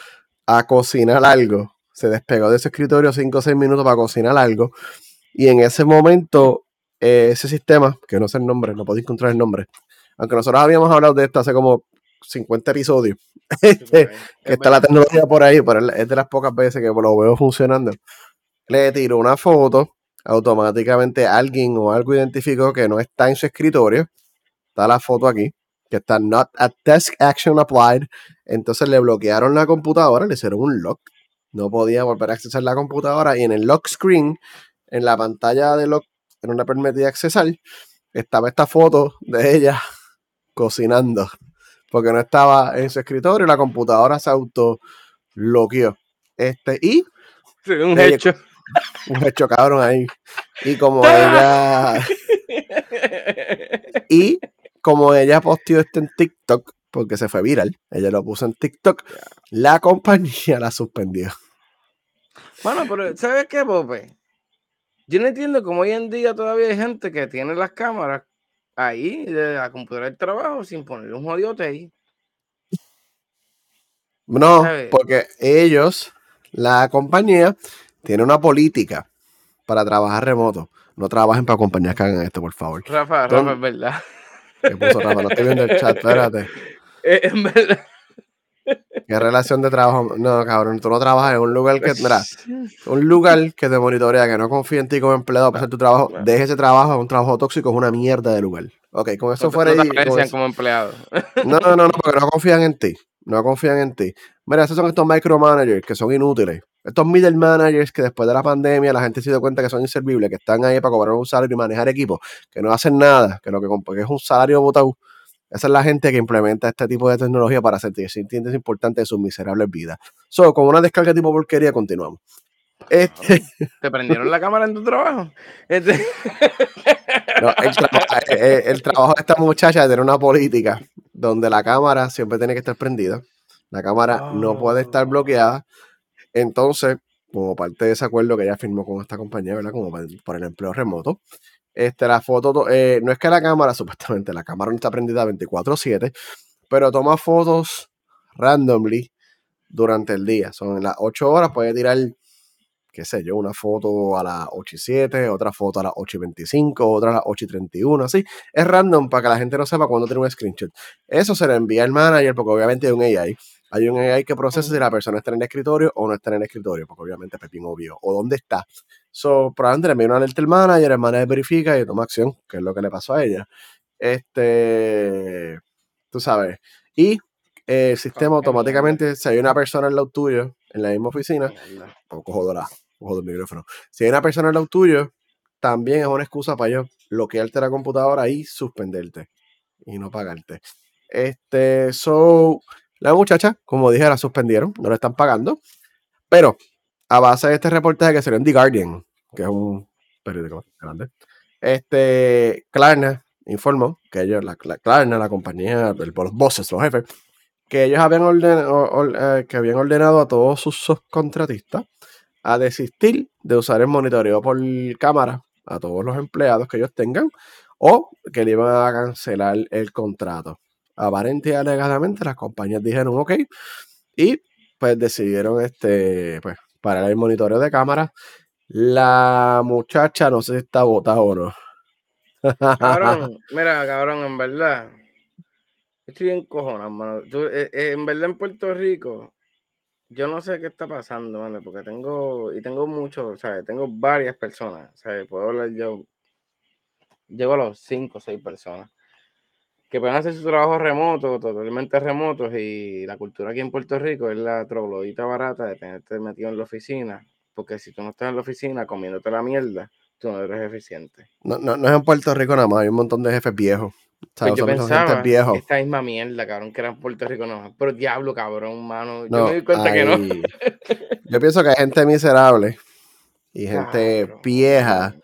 a cocinar algo se despegó de su escritorio 5 o 6 minutos para cocinar algo. Y en ese momento, eh, ese sistema, que no sé el nombre, no puedo encontrar el nombre, aunque nosotros habíamos hablado de esto hace como 50 episodios, (laughs) este, que está la tecnología por ahí, pero es de las pocas veces que lo veo funcionando. Le tiró una foto, automáticamente alguien o algo identificó que no está en su escritorio. Está la foto aquí, que está not at desk action applied. Entonces le bloquearon la computadora, le hicieron un lock no podía volver a accesar la computadora y en el lock screen, en la pantalla de lock, que no le permitía accesar, estaba esta foto de ella (laughs) cocinando porque no estaba en su escritorio y la computadora se auto loqueó. Este, y un hecho. (laughs) Un hecho cabrón ahí. Y como ella. (laughs) y como ella posteó esto en TikTok, porque se fue viral, ella lo puso en TikTok, la (laughs) compañía la suspendió. Bueno, pero ¿sabes qué, Pope? Yo no entiendo cómo hoy en día todavía hay gente que tiene las cámaras ahí de la computadora del trabajo sin ponerle un jodiote ahí. No, porque ellos, la compañía, tiene una política para trabajar remoto. No trabajen para compañías que hagan esto, por favor. Rafa, Rafa, es verdad. ¿Qué puso Rafa? No estoy viendo el chat, (laughs) espérate. Es verdad. ¿Qué relación de trabajo? No, cabrón, tú no trabajas en un lugar que, mira, un lugar que te monitorea, que no confía en ti como empleado para hacer tu trabajo, deje ese trabajo, es un trabajo tóxico, es una mierda de lugar. Ok, con eso fuera no ahí. como empleado. No, no, no, no, porque no confían en ti. No confían en ti. Mira, esos son estos micromanagers que son inútiles. Estos middle managers que después de la pandemia la gente se dio cuenta que son inservibles, que están ahí para cobrar un salario y manejar equipos, que no hacen nada, que lo que, que es un salario votado esa es la gente que implementa este tipo de tecnología para sentirse entiendes importante de sus miserables vidas. So, con una descarga tipo porquería, continuamos. Este... ¿Te prendieron la cámara en tu trabajo? Este... (laughs) No, el, eh, eh, el, trabajo de esta muchacha es tener una política donde la cámara siempre tiene que estar prendida. La cámara no puede estar oh. bloqueada. Entonces, como parte de ese acuerdo que ella firmó con esta compañía, ¿verdad? Como por el empleo remoto, este, la foto, eh, no es que la cámara, (laughs) supuestamente, la cámara no está prendida 24-7, pero toma fotos randomly durante el día. Son las 8 horas, puede tirar, qué sé yo, una foto a las 8 y 7, otra foto a las 8 y 25, otra a las 8 y 31, así. Es random para que la gente no sepa cuándo tiene un screenshot. Eso se le envía al manager, porque obviamente hay un AI. Hay un AI que procesa si la persona está en el escritorio o no está en el escritorio, porque obviamente pepín obvio, o dónde está. So, probablemente le envía una alerta al manager, el manager verifica y toma acción, que es lo que le pasó a ella. Este, tú sabes. Y el sistema automáticamente, si hay una persona en lado tuyo, en la misma oficina, o cojo la, cojo del micrófono. Si hay una persona en lado tuyo, también es una excusa para yo bloquearte la computadora y suspenderte y no pagarte. Este, so, la muchacha, como dije, la suspendieron, no le están pagando, pero a base de este reportaje que salió en The Guardian, que es un periódico grande, este, Klarna informó que ellos, la, Klarna, la compañía, los bosses, los jefes, que ellos habían ordenado, eh, que habían ordenado a todos sus subcontratistas a desistir de usar el monitoreo por cámara a todos los empleados que ellos tengan o que le iban a cancelar el contrato. Aparente y alegadamente las compañías dijeron ok y pues decidieron este pues para el monitoreo de cámara. La muchacha no sé si está botada o no. Cabrón, (laughs) mira, cabrón, en verdad. Estoy en cojones, mano. Eh, eh, en verdad, en Puerto Rico, yo no sé qué está pasando, mano, porque tengo, y tengo muchos, sea, Tengo varias personas, sea, Puedo hablar yo. Llego a los cinco o seis personas que pueden hacer su trabajo remoto, totalmente remotos, y la cultura aquí en Puerto Rico es la troglodita barata de tenerte metido en la oficina, porque si tú no estás en la oficina comiéndote la mierda, tú no eres eficiente. No, no, no es en Puerto Rico nada más, hay un montón de jefes viejos. Pues yo pensaba esta misma mierda, cabrón, que era en Puerto Rico, no. Pero diablo, cabrón, mano. Yo me di cuenta que no. yo pienso que hay gente miserable y gente vieja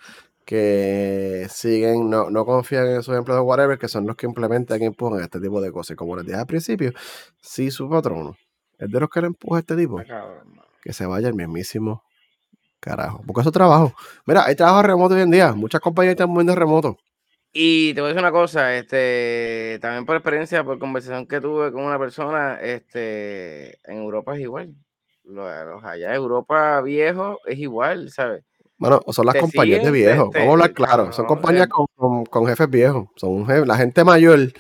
que siguen, no, no confían en sus empleados, whatever, que son los que implementan y empujan este tipo de cosas. como les dije al principio, si su patrono es de los que le empuja a este tipo, que se vaya el mismísimo carajo. Porque eso es trabajo. Mira, hay trabajo remoto hoy en día. Muchas compañías están moviendo remoto. Y te voy a decir una cosa, este, también por experiencia, por conversación que tuve con una persona, este, en Europa es igual. Los, allá en Europa viejo es igual, ¿sabes? Bueno, son las compañías de viejos. Vamos a hablar claro. Son compañías con, jefes viejos. Son la gente mayor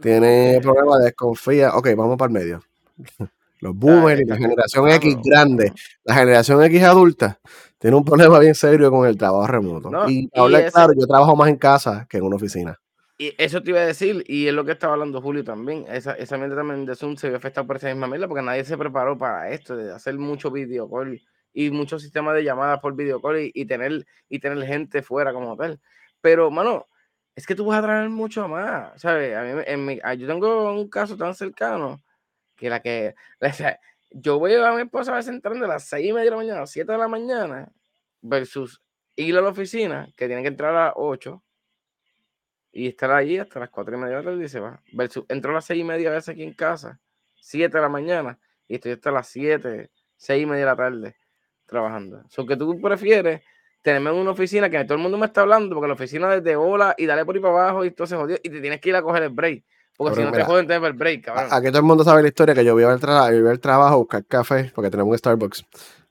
tiene problemas de desconfía. Ok, vamos para el medio. (laughs) Los boomers y la generación X grande, la generación X adulta, tiene un problema bien serio con el trabajo remoto. y hablar claro, yo trabajo más en casa que en una oficina. Y eso te iba a decir, y es lo que estaba hablando Julio también. Esa, esa mente también de Zoom se vio afectado por esa misma mierda porque nadie se preparó para esto, de hacer mucho video call y muchos sistemas de llamadas por video call y, tener, y tener gente fuera como tal. Pero, mano, es que tú vas a traer mucho más, ¿sabes? A mí, en mi, yo tengo un caso tan cercano que la que, (laughs) yo voy a mi esposa a veces entrando a las seis y media de la mañana, a las 7 de la mañana, versus ir a la oficina, que tiene que entrar a las 8 y estar allí hasta las 4 y media de la tarde y se va. Versus entro a las 6 y media a veces aquí en casa, 7 de la mañana, y estoy hasta las 7, 6 y media de la tarde trabajando. So que tú prefieres tenerme en una oficina que todo el mundo me está hablando, porque la oficina desde hola y dale por ahí para abajo y se jodió, y te tienes que ir a coger el break. Porque si no te joden, te el break, cabrón. Aquí todo el mundo sabe la historia que yo voy a ver el trabajo, buscar café, porque tenemos un Starbucks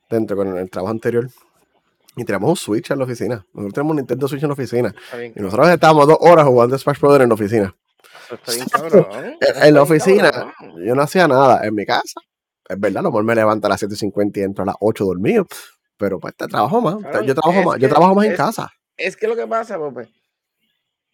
dentro con el trabajo anterior. Y tenemos un Switch en la oficina. Nosotros tenemos un Nintendo Switch en la oficina. y nosotros estábamos dos horas jugando Smash Brothers en la oficina. está bien (laughs) cabrón. en la oficina, yo no hacía nada. En mi casa, es verdad, a lo mejor me levanta a las 7.50 y entro a las 8 dormido. Pero pues te trabajo más. yo trabajo más, yo trabajo más en casa. Es que lo que pasa, o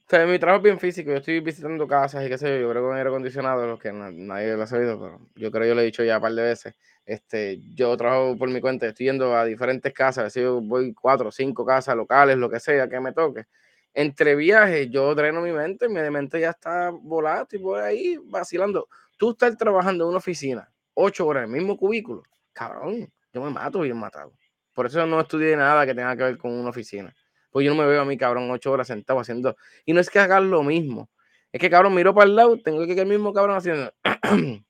sea, mi trabajo es bien físico. Yo estoy visitando casas y qué sé yo. Yo creo que con aire acondicionado, lo que nadie lo ha sabido, pero yo creo yo lo he dicho ya un par de veces. Este, yo trabajo por mi cuenta, estoy yendo a diferentes casas. Así yo voy cuatro, cinco casas locales, lo que sea, que me toque. Entre viajes, yo dreno mi mente, mi mente ya está y por ahí vacilando. Tú estás trabajando en una oficina, ocho horas en el mismo cubículo, cabrón, yo me mato bien matado. Por eso no estudié nada que tenga que ver con una oficina. Pues yo no me veo a mí, cabrón, ocho horas sentado haciendo. Y no es que hagan lo mismo. Es que, cabrón, miro para el lado, tengo que que el mismo cabrón haciendo. (coughs)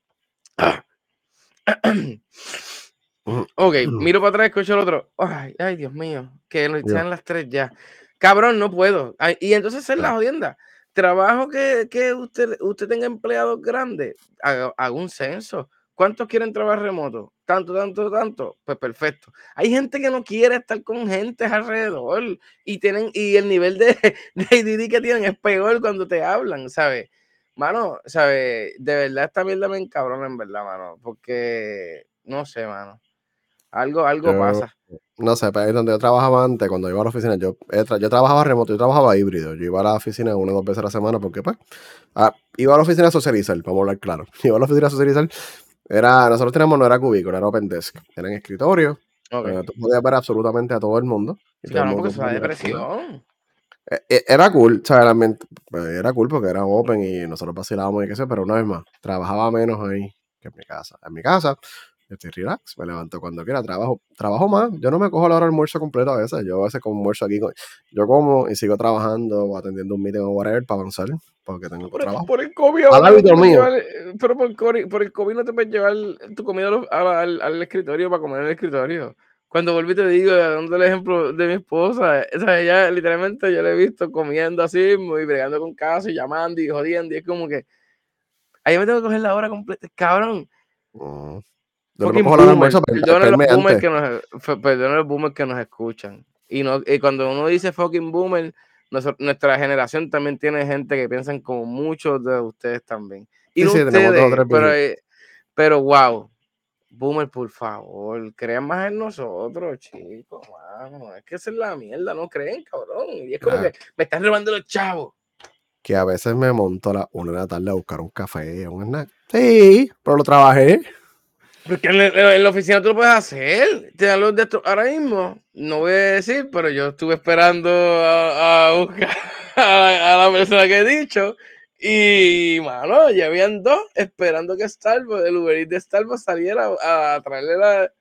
ok, miro para atrás, escucho el otro. Ay, ay, Dios mío, que sean las tres ya. Cabrón, no puedo. y entonces es la jodienda. Trabajo que, que usted, usted tenga empleados grandes, haga un censo ¿Cuántos quieren trabajar remoto? Tanto, tanto, tanto. Pues perfecto. Hay gente que no quiere estar con gente alrededor y tienen y el nivel de, (laughs) de que tienen es peor cuando te hablan, ¿sabes? Mano, ¿sabes? De verdad esta mierda me encabrona en verdad, mano, porque no sé, mano. Algo, algo pasa. No sé, pero ahí donde yo trabajaba antes, cuando iba a la oficina, yo, yo trabajaba remoto, yo trabajaba híbrido. Yo iba a la oficina una o dos veces a la semana porque, pues, ah, iba a la oficina a socializar, vamos a hablar claro. (laughs) Iba a la oficina a socializar era, nosotros teníamos, no era cubículo, era open desk. Eran escritorios. Okay. tú podías ver absolutamente a todo el mundo. claro, porque eso da depresión. E, e, era cool, sea, pues, era, cool porque era open y nosotros vacilábamos y qué sé, pero una vez más, trabajaba menos ahí que en mi casa. En mi casa, estoy relax, me levanto cuando quiera, trabajo, trabajo más. Yo no me cojo la hora del almuerzo completo a veces. Yo a veces como almuerzo aquí, yo como y sigo trabajando o atendiendo un meeting o whatever para avanzar porque tengo por, trabajo. Por el COVID, no mío. pero por, por, el COVID no te puedes llevar tu comida al, al, escritorio para comer en el escritorio. Cuando volví te digo, dando el ejemplo de mi esposa, esa ella literalmente yo la he visto comiendo así, muy bregando con casos y llamando y jodiendo, y es como que ahí me tengo que coger la hora completa, cabrón. Perdón los boomers que nos, los boomers que nos escuchan. Y, no, y cuando uno dice fucking boomer, nuestra generación también tiene gente que piensan como muchos de ustedes también. Y ustedes, pero, eh, pero wow, Boomer, por favor, crean más en nosotros, chicos, mano. Es que esa es la mierda, no creen, cabrón. Y es como que me están robando los chavos. Que a veces me monto a la una de la tarde a buscar un café, un snack. Sí, pero lo trabajé. Porque en, la oficina tú lo puedes hacer. Te dan de estos ahora mismo. No voy a decir, pero yo estuve esperando a, buscar (laughs) a, la persona que he dicho. Y, mano, ya habían dos esperando que Starbucks, el Uber Eats de Starbucks saliera a, traerle la.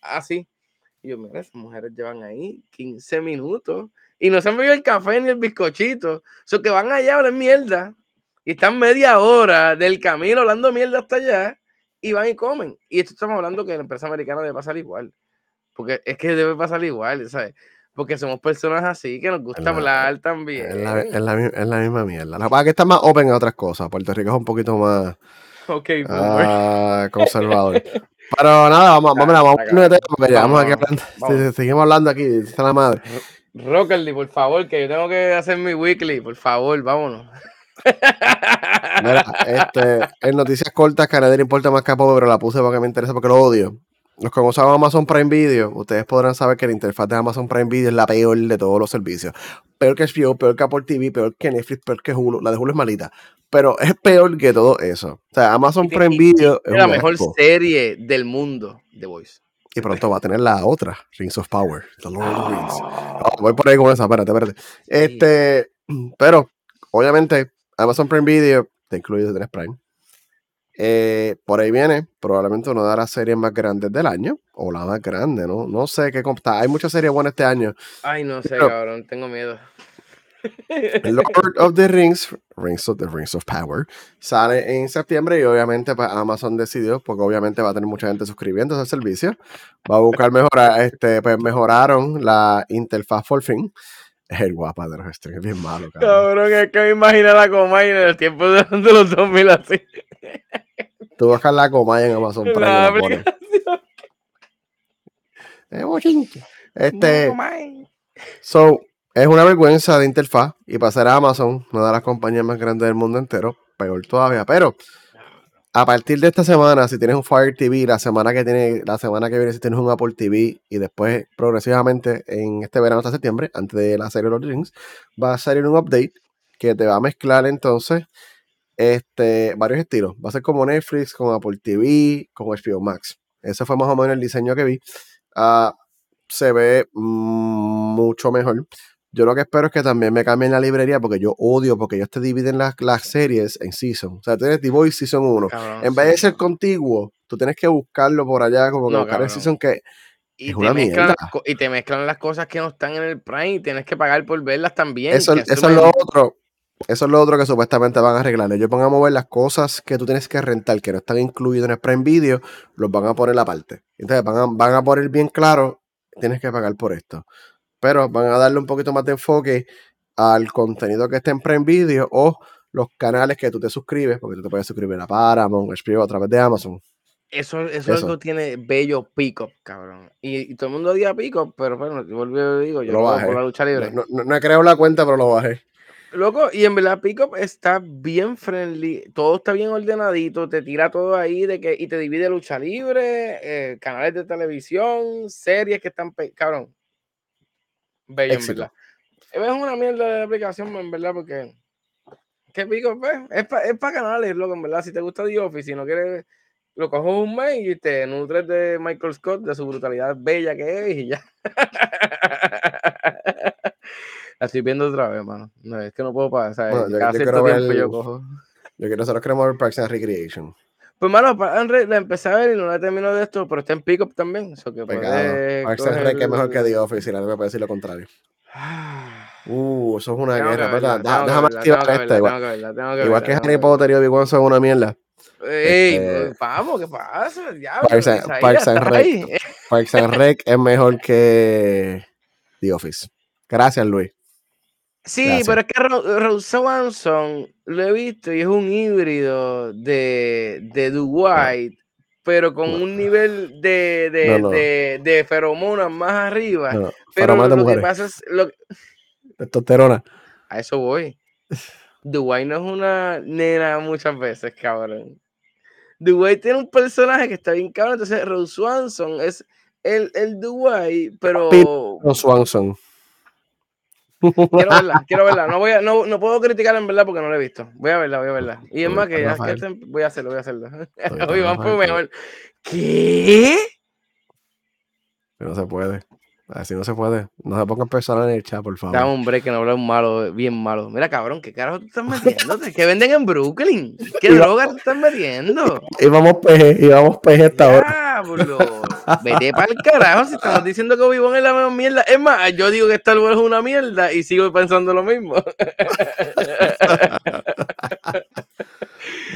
Así. Y yo, mira, esas mujeres llevan ahí 15 minutos y no se han bebido el café ni el bizcochito. Son que van allá a hablar mierda y están media hora del camino hablando mierda hasta allá y van y comen. Y esto estamos hablando que la empresa americana debe pasar igual. Porque es que debe pasar igual, ¿sabes? Porque somos personas así que nos gusta hablar también. Es la, es, la, misma mierda. La que está más open a otras cosas. Puerto Rico es un poquito más uh, (laughs) conservador. Pero nada, vamos, vamos, vamos, vamos, porque vamos aquí hablando. Seguimos hablando aquí, está la madre. Rockerly, por favor, que yo tengo que hacer mi weekly, por favor, vámonos. (laughs) Mira, este, en noticias cortas, que a nadie le importa más que a pero la puse porque me interesa porque lo odio. Los que usan Amazon Prime Video, ustedes podrán saber que la interfaz de Amazon Prime Video es la peor de todos los servicios. Peor que HBO, peor que Apple TV, peor que Netflix, peor que Hulu. La de Hulu es malita, pero es peor que todo eso. O sea, Amazon Prime Video es la mejor serie del mundo de Voice. Y pronto va a tener la otra, Rings of Power, The Lord of the Rings. voy por ahí con esa, espérate, espérate. Este, pero obviamente, Amazon Prime Video te incluye Tenés Prime. Eh, por ahí viene probablemente una de las series más grandes del año, o la más grande, ¿no? No sé qué está. Hay muchas series buenas este año. Ay, no sé, cabrón, tengo miedo. Lord of the Rings, Rings of the Rings of Power, sale en septiembre y obviamente pues, Amazon decidió, porque obviamente va a tener mucha gente suscribiéndose al servicio, va a buscar mejorar, este, pues mejoraron la interfaz for fin. El guapa de los streams, bien malo, cabrón. Cabrón, es que me imagino la coma en el tiempo de, los 2000 así. Tú buscas la coma en Amazon Prime. Este. So, es una vergüenza de interfaz y pasar a Amazon, una de las compañías más grandes del mundo entero, peor todavía. Pero a partir de esta semana, si tienes un Fire TV, la semana que tiene, la semana que viene si tienes un Apple TV y después progresivamente en este verano hasta septiembre, antes de la serie de los Rings, va a salir un update que te va a mezclar entonces este, varios estilos. Va a ser como Netflix, con Apple TV, con HBO Max. Ese fue más o menos el diseño que vi. Ah, se ve mucho mejor. Yo lo que espero es que también me cambien la librería porque yo odio, porque ellos te dividen las, las series en season. O sea, tienes The Voice Season 1. en vez de ser contiguo, tú tienes que buscarlo por allá, como que buscar el season que. Y te, mezclan, y te mezclan las cosas que no están en el Prime y tienes que pagar por verlas también. Eso, es lo otro. Eso es lo otro que supuestamente van a arreglar. Ellos van a mover las cosas que tú tienes que rentar, que no están incluidas en el Prime Video, los van a poner aparte. Entonces van a, van a poner bien claro, tienes que pagar por esto pero van a darle un poquito más de enfoque al contenido que esté en Prime Video o los canales que tú te suscribes, porque tú te puedes suscribir a Paramount, HBO a través de Amazon. Eso, eso, eso. tiene bello pick-up, cabrón. Y, todo el mundo odia pick-up, pero bueno, yo digo, yo lo bajé. por la lucha libre. No, no, no, he creado la cuenta, pero lo bajé. Loco, y en verdad Pickup está bien friendly, todo está bien ordenadito, te tira todo ahí de que, y te divide lucha libre, eh, canales de televisión, series que están, cabrón, bello, en verdad. Es una mierda de aplicación, en verdad, porque. ¿Qué pico? Pues, es para es pa canales, loco, en verdad. Si te gusta The Office, si no quieres, lo cojo un mes y te nutres de Michael Scott, de su brutalidad bella que es y ya. (laughs) La estoy viendo otra vez, mano. No, es que no puedo pasar. Bueno, yo, yo quiero ver, yo cojo. Yo quiero, nosotros queremos ver Parks and Recreation. Pues, mano, la empecé a ver y no la terminado de esto, pero está en Pickup también. Eso que Parks and Rec es mejor que The Office y nadie me puede decir lo contrario. (sighs) Uh, eso es una guerra, ¿verdad? Déjame activar este. Igual, igual que Harry Potter y Obi-Wan son una mierda. Ey, este, pues, vamos, ¿qué pasa? Parks, and, Parks, and Rec, Parks and Rec es mejor que The Office. Gracias, Luis. Sí, pero es que Rose Swanson lo he visto y es un híbrido de, de Dwight, pero con un nivel de, de, de, feromonas más arriba. pero lo que pasa es. Lo... Testosterona. A eso voy. Dwight no es una nena muchas veces, cabrón. Dwight tiene un personaje que está bien cabrón. Entonces, Rose Swanson es el, el Dwight, pero. Rose Swanson. Quiero verla, (laughs) quiero verla. No, voy a, no, no, puedo criticarla en verdad porque no la he visto. Voy a verla, voy a verla. Y es más que ya voy a hacerlo, voy a hacerlo. Mejor. (laughs) ¿Qué? No se puede. Así no se puede. No se pongan personas en el chat, por favor. Dame un break que no habla un malo, bien malo. Mira, cabrón, ¿qué carajo tú estás metiendo? ¿Qué venden en Brooklyn? ¿Qué droga tú estás metiendo? Y vamos peje, y vamos peje esta hora. Vete para el carajo si estamos diciendo que Obi-Wan es la misma mierda. Es más, yo digo que Star Wars es una mierda y sigo pensando lo mismo. (laughs)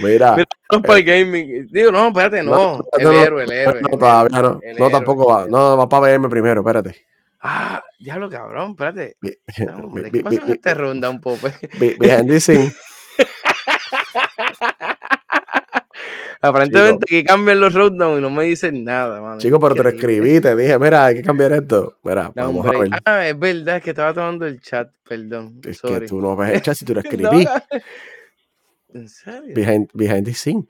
Mira. Mira no para el eh, gaming. Digo, no, espérate, no. el héroe, el héroe. No, todavía no. No, tampoco va. No, va para verme primero, espérate. Ah, ya lo cabrón, espérate. ¿Qué pasa en esta ronda un poco? Behind the scene. Aparentemente que cambian los roaddown y no me dicen nada, mano. Chico, pero te lo escribí, te dije, mira, hay que cambiar esto. Mira, vamos a ver. Ah, es verdad, es que estaba tomando el chat, perdón. Es que tú no ves el chat si tú lo (laughs) escribí. ¿En serio? Behind, behind the scene.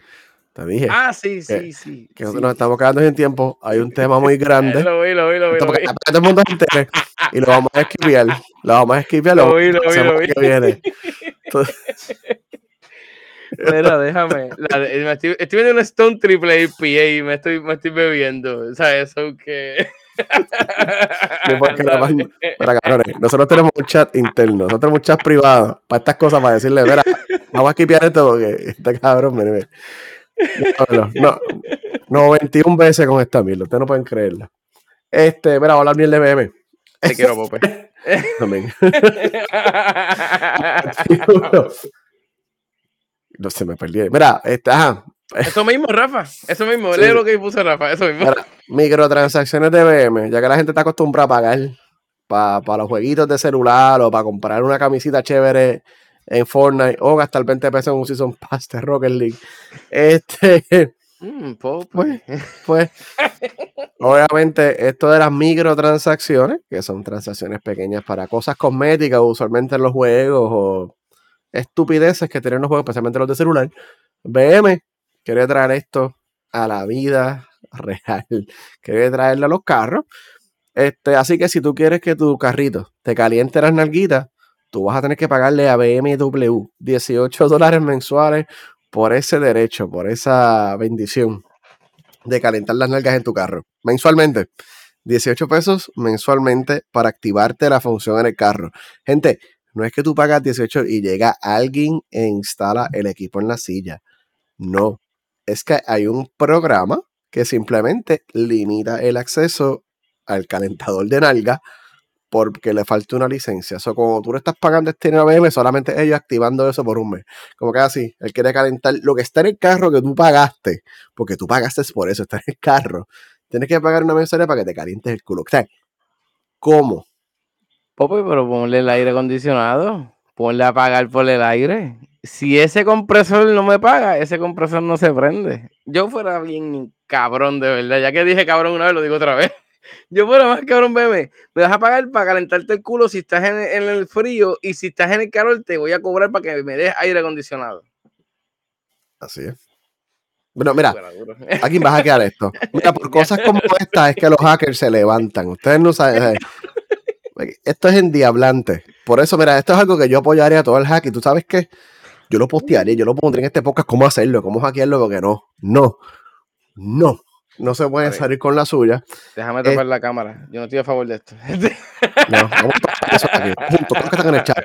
Te dije. Ah, sí, sí, sí. Que nosotros nos estamos quedando sin tiempo. Hay un tema muy (laughs) grande. lo vi, lo vi, lo vi. Lo vi. Todo el mundo entere y lo vamos a esquivar. Lo vamos a esquivar. Lo, lo vi, lo vi, lo vi. Que viene. Mira, (laughs) déjame. estoy, estoy, viendo un Stone Triple APA y me estoy, me estoy bebiendo. O sea, eso que. Nosotros tenemos un chat interno, nosotros tenemos un chat privado para estas cosas, para decirle, mira, vamos a quipiar esto porque este cabrón, mire, No, no, 21 veces con esta mierda, ustedes no pueden creerla. Este, mira, hola, ni el BM. Te quiero, Pope. (laughs) También. (laughs) (laughs) no se me perdí. Mira, este, ajá, eso mismo, Rafa. Eso mismo. Lee lo que puso Rafa. Eso mismo. microtransacciones de BM, ya que la gente está acostumbrada a pagar para los jueguitos de celular o para comprar una camisita chévere en Fortnite o gastar 20 pesos en un Season Pass de Rocket League. Este. Mm, pues, pues, obviamente, esto de las microtransacciones, que son transacciones pequeñas para cosas cosméticas, usualmente en los juegos o estupideces que tienen los juegos, especialmente los de celular. BM quiere traer esto a la vida (laughs) real, quiere traerlo a los carros. Este, así que si tú quieres que tu carrito te caliente las nalguitas, tú vas a tener que pagarle a BMW 18 dólares mensuales por ese derecho, por esa bendición de calentar las nalgas en tu carro. Mensualmente. 18 pesos mensualmente para activarte la función en el carro. Gente, no es que tú pagas 18 y llega alguien e instala el equipo en la silla. No, es que hay un programa que simplemente limita el acceso al calentador de nalga porque le falta una licencia. Eso, como tú le estás pagando este ABM, solamente ellos activando eso por un mes. Como que así, él quiere calentar lo que está en el carro que tú pagaste, porque tú pagaste por eso, está en el carro. Tienes que pagar una mensualidad para que te calientes el culo. ¿cómo? Popo, pero ponle el aire acondicionado, ponle a pagar por el aire si ese compresor no me paga, ese compresor no se prende. Yo fuera bien cabrón, de verdad. Ya que dije cabrón una vez, lo digo otra vez. (laughs) Yo fuera más cabrón, bebé. Me vas a pagar para calentarte el culo si estás en, el frío y si estás en el calor, te voy a cobrar para que me des aire acondicionado. Así es. Bueno, mira, aquí vas a quedar esto. Mira, por (laughs) cosas como esta es que los hackers se levantan. Ustedes no saben. (laughs) Esto es endiablante. Por eso, mira, esto es algo que yo apoyaría a todo el hack. Y tú sabes que yo lo postearía, yo lo pondré en este podcast cómo hacerlo, cómo hackearlo, porque no, no, no, no se puede salir con la suya. Déjame tapar la cámara, yo no estoy a favor de esto. (laughs) no, vamos a eso aquí, todos que están en el chat,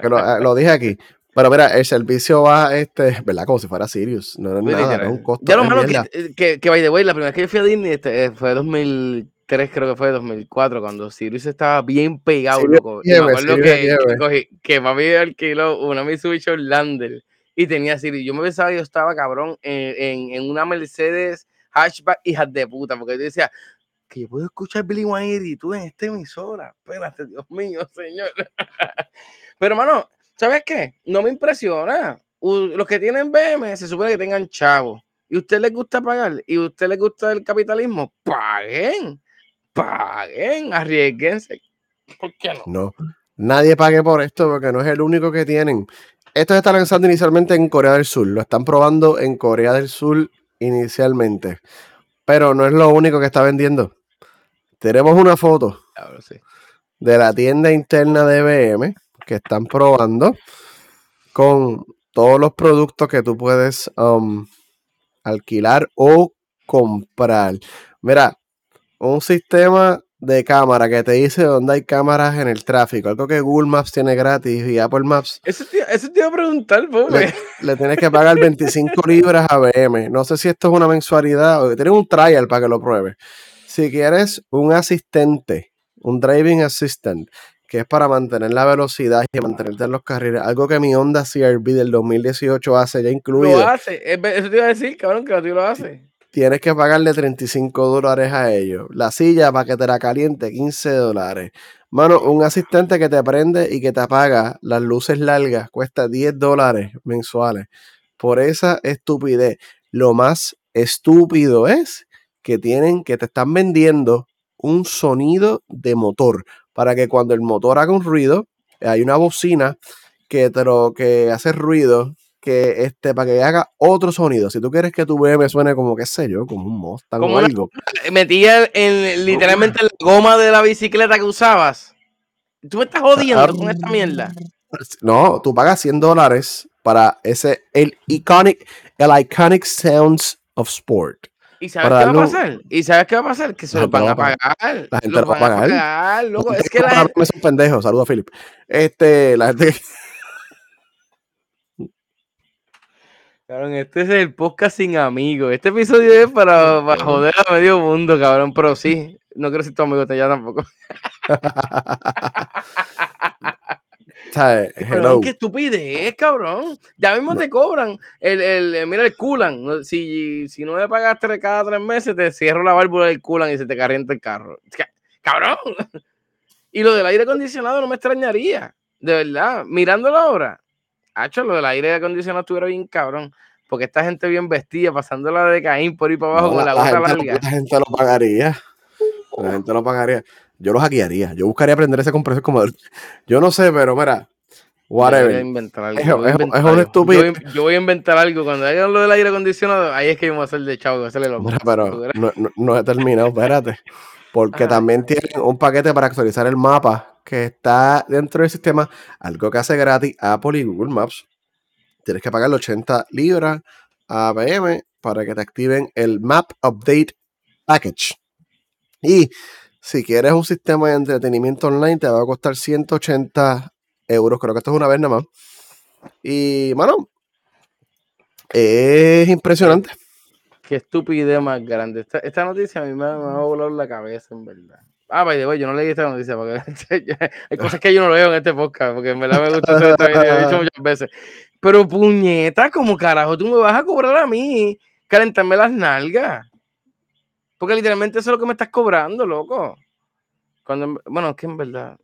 que lo, eh, lo, dije aquí. Pero mira, el servicio va, este, ¿verdad? Como si fuera Sirius. No es nada, no es un costo. Ya lo malo que, que, que, by the way, la primera vez que yo fui a Disney este, fue 2000, creo que fue 2004, cuando Sirius estaba bien pegado, loco. me acuerdo que, que, que papi alquiló una Mitsubishi Lander y tenía Sirius. Yo me pensaba yo estaba cabrón en, en, una Mercedes hatchback hija de puta, porque yo decía que yo puedo escuchar Billy Wayne y tú en esta emisora. Espérate, Dios mío, (laughs) señor. Pero, mano, ¿sabes qué? No me impresiona. Los que tienen BM se supone que tengan chavos y a usted les gusta pagar y a usted les gusta el capitalismo, paguen paguen, arriesguense. ¿Por qué no? No, nadie pague por esto porque no es el único que tienen. Esto se está lanzando inicialmente en Corea del Sur, lo están probando en Corea del Sur inicialmente, pero no es lo único que está vendiendo. Tenemos una foto de la tienda interna de BM que están probando con todos los productos que tú puedes um, alquilar o comprar. Mira, un sistema de cámara que te dice dónde hay cámaras en el tráfico, algo que Google Maps tiene gratis y Apple Maps. Eso te, iba a preguntar, pobre. Le, tienes que pagar 25 (laughs) libras a BM. No sé si esto es una mensualidad o tienes un trial para que lo pruebes. Si quieres un asistente, un driving assistant, que es para mantener la velocidad y mantenerte en los carriles, algo que mi Honda CRV del 2018 hace ya incluido. Lo hace, eso te iba a decir, cabrón, que lo hace tienes que pagarle 35 dólares a ellos. La silla para que te la caliente, 15 dólares. Mano, un asistente que te prende y que te apaga las luces largas cuesta 10 dólares mensuales. Por esa estupidez. Lo más estúpido es que tienen, que te están vendiendo un sonido de motor para que cuando el motor haga un ruido, hay una bocina que, te lo, que hace ruido que este, para que haga otro sonido. Si tú quieres que tu me suene como, qué sé yo, como un Mustang o algo. (laughs) Metía en, literalmente la goma de la bicicleta que usabas. Tú me estás jodiendo con esta mierda. No, tú pagas 100 dólares para ese, el iconic, el iconic sounds of sport. ¿Y sabes qué va a pasar? ¿Y sabes qué va a pasar? Que se los van a pagar. La gente lo va a pagar. pagar Es que la gente... Es un pendejo. Saludos a Philip. Este, la gente... Cabrón, este es el podcast sin amigos. Este episodio es para, para joder a medio mundo, cabrón. Pero sí, no quiero ser tu amigo te ya tampoco. (laughs) Pero qué estupidez, cabrón. Ya mismo te cobran. El, el, mira el culan. Si, si no me pagaste cada tres meses, te cierro la válvula del culan y se te calienta el carro. Cabrón. (laughs) Y lo del aire acondicionado no me extrañaría. De verdad. Mirándolo ahora. Hacho, lo del aire acondicionado estuviera bien cabrón. Porque esta gente bien vestida, pasándola de Caín por ahí para abajo con la, la larga. La gente lo pagaría. La gente lo pagaría yo los hackearía. Yo buscaría aprender ese compresor como. (laughs) Yo no sé, pero mira. Whatever. Yo voy a inventar algo. Es, un estúpido. Yo, voy, a inventar algo. Cuando hagan lo del aire acondicionado, ahí es que vamos a hacer de chavo, voy hacerle lo Mira, pero no, no, he terminado, espérate. (laughs) Porque también tienen un paquete para actualizar el mapa que está dentro del sistema, algo que hace gratis Apple y Google Maps. Tienes que pagar 80 libras a PM para que te activen el Map Update Package. Y si quieres un sistema de entretenimiento online, te va a costar 180 euros. Creo que esto es una vez nada más. Y, bueno, es impresionante. Qué estupidez más grande. Esta, noticia a mí me, va a volar la cabeza, en verdad. Ah, by the way, yo no leí esta noticia porque (laughs) hay cosas (laughs) que yo no leo en este podcast, porque en verdad me gusta hacer esta video, he dicho muchas veces. Pero puñeta, como carajo, tú me vas a cobrar a mí, calentarme las nalgas. Porque literalmente eso es lo que me estás cobrando, loco. Cuando, bueno, es que en verdad.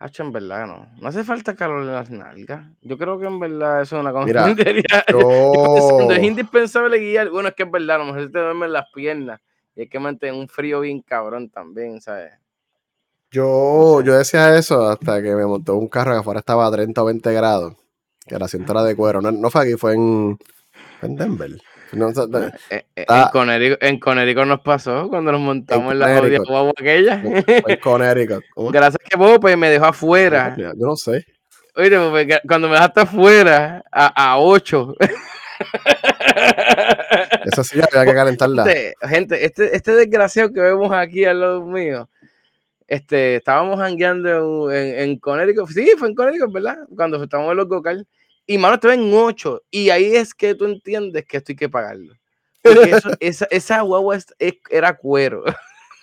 Hacho, en verdad no. No hace falta calor en las nalgas. Yo creo que en verdad eso es una cosa. (laughs) Es indispensable guiar. Bueno, es que es verdad, a lo mejor te duermen las piernas. Y hay que mantener un frío bien cabrón también, ¿sabes? Yo, yo decía eso hasta que me montó un carro que afuera estaba a 30 o 20 grados. Que la cinta era de cuero. No, no fue aquí, fue en, en Denver. No, eh, eh, en, Conérico, nos pasó cuando nos montamos en, la jodida guagua aquella. En Conérico. (laughs) Gracias que vos pues, me dejó afuera. Yo no sé. Oye, pues, cuando me dejaste afuera, a, a 8. (laughs) Eso sí, había que calentarla. Gente, este, este desgraciado que vemos aquí al lado mío, este, estábamos hangueando en, en Conérico. Sí, fue en Conérico, ¿verdad? Cuando estábamos en los Gocal. Y mano, estoy en 8. Y ahí es que tú entiendes que esto hay que pagarlo. (laughs) esa, esa guagua era cuero.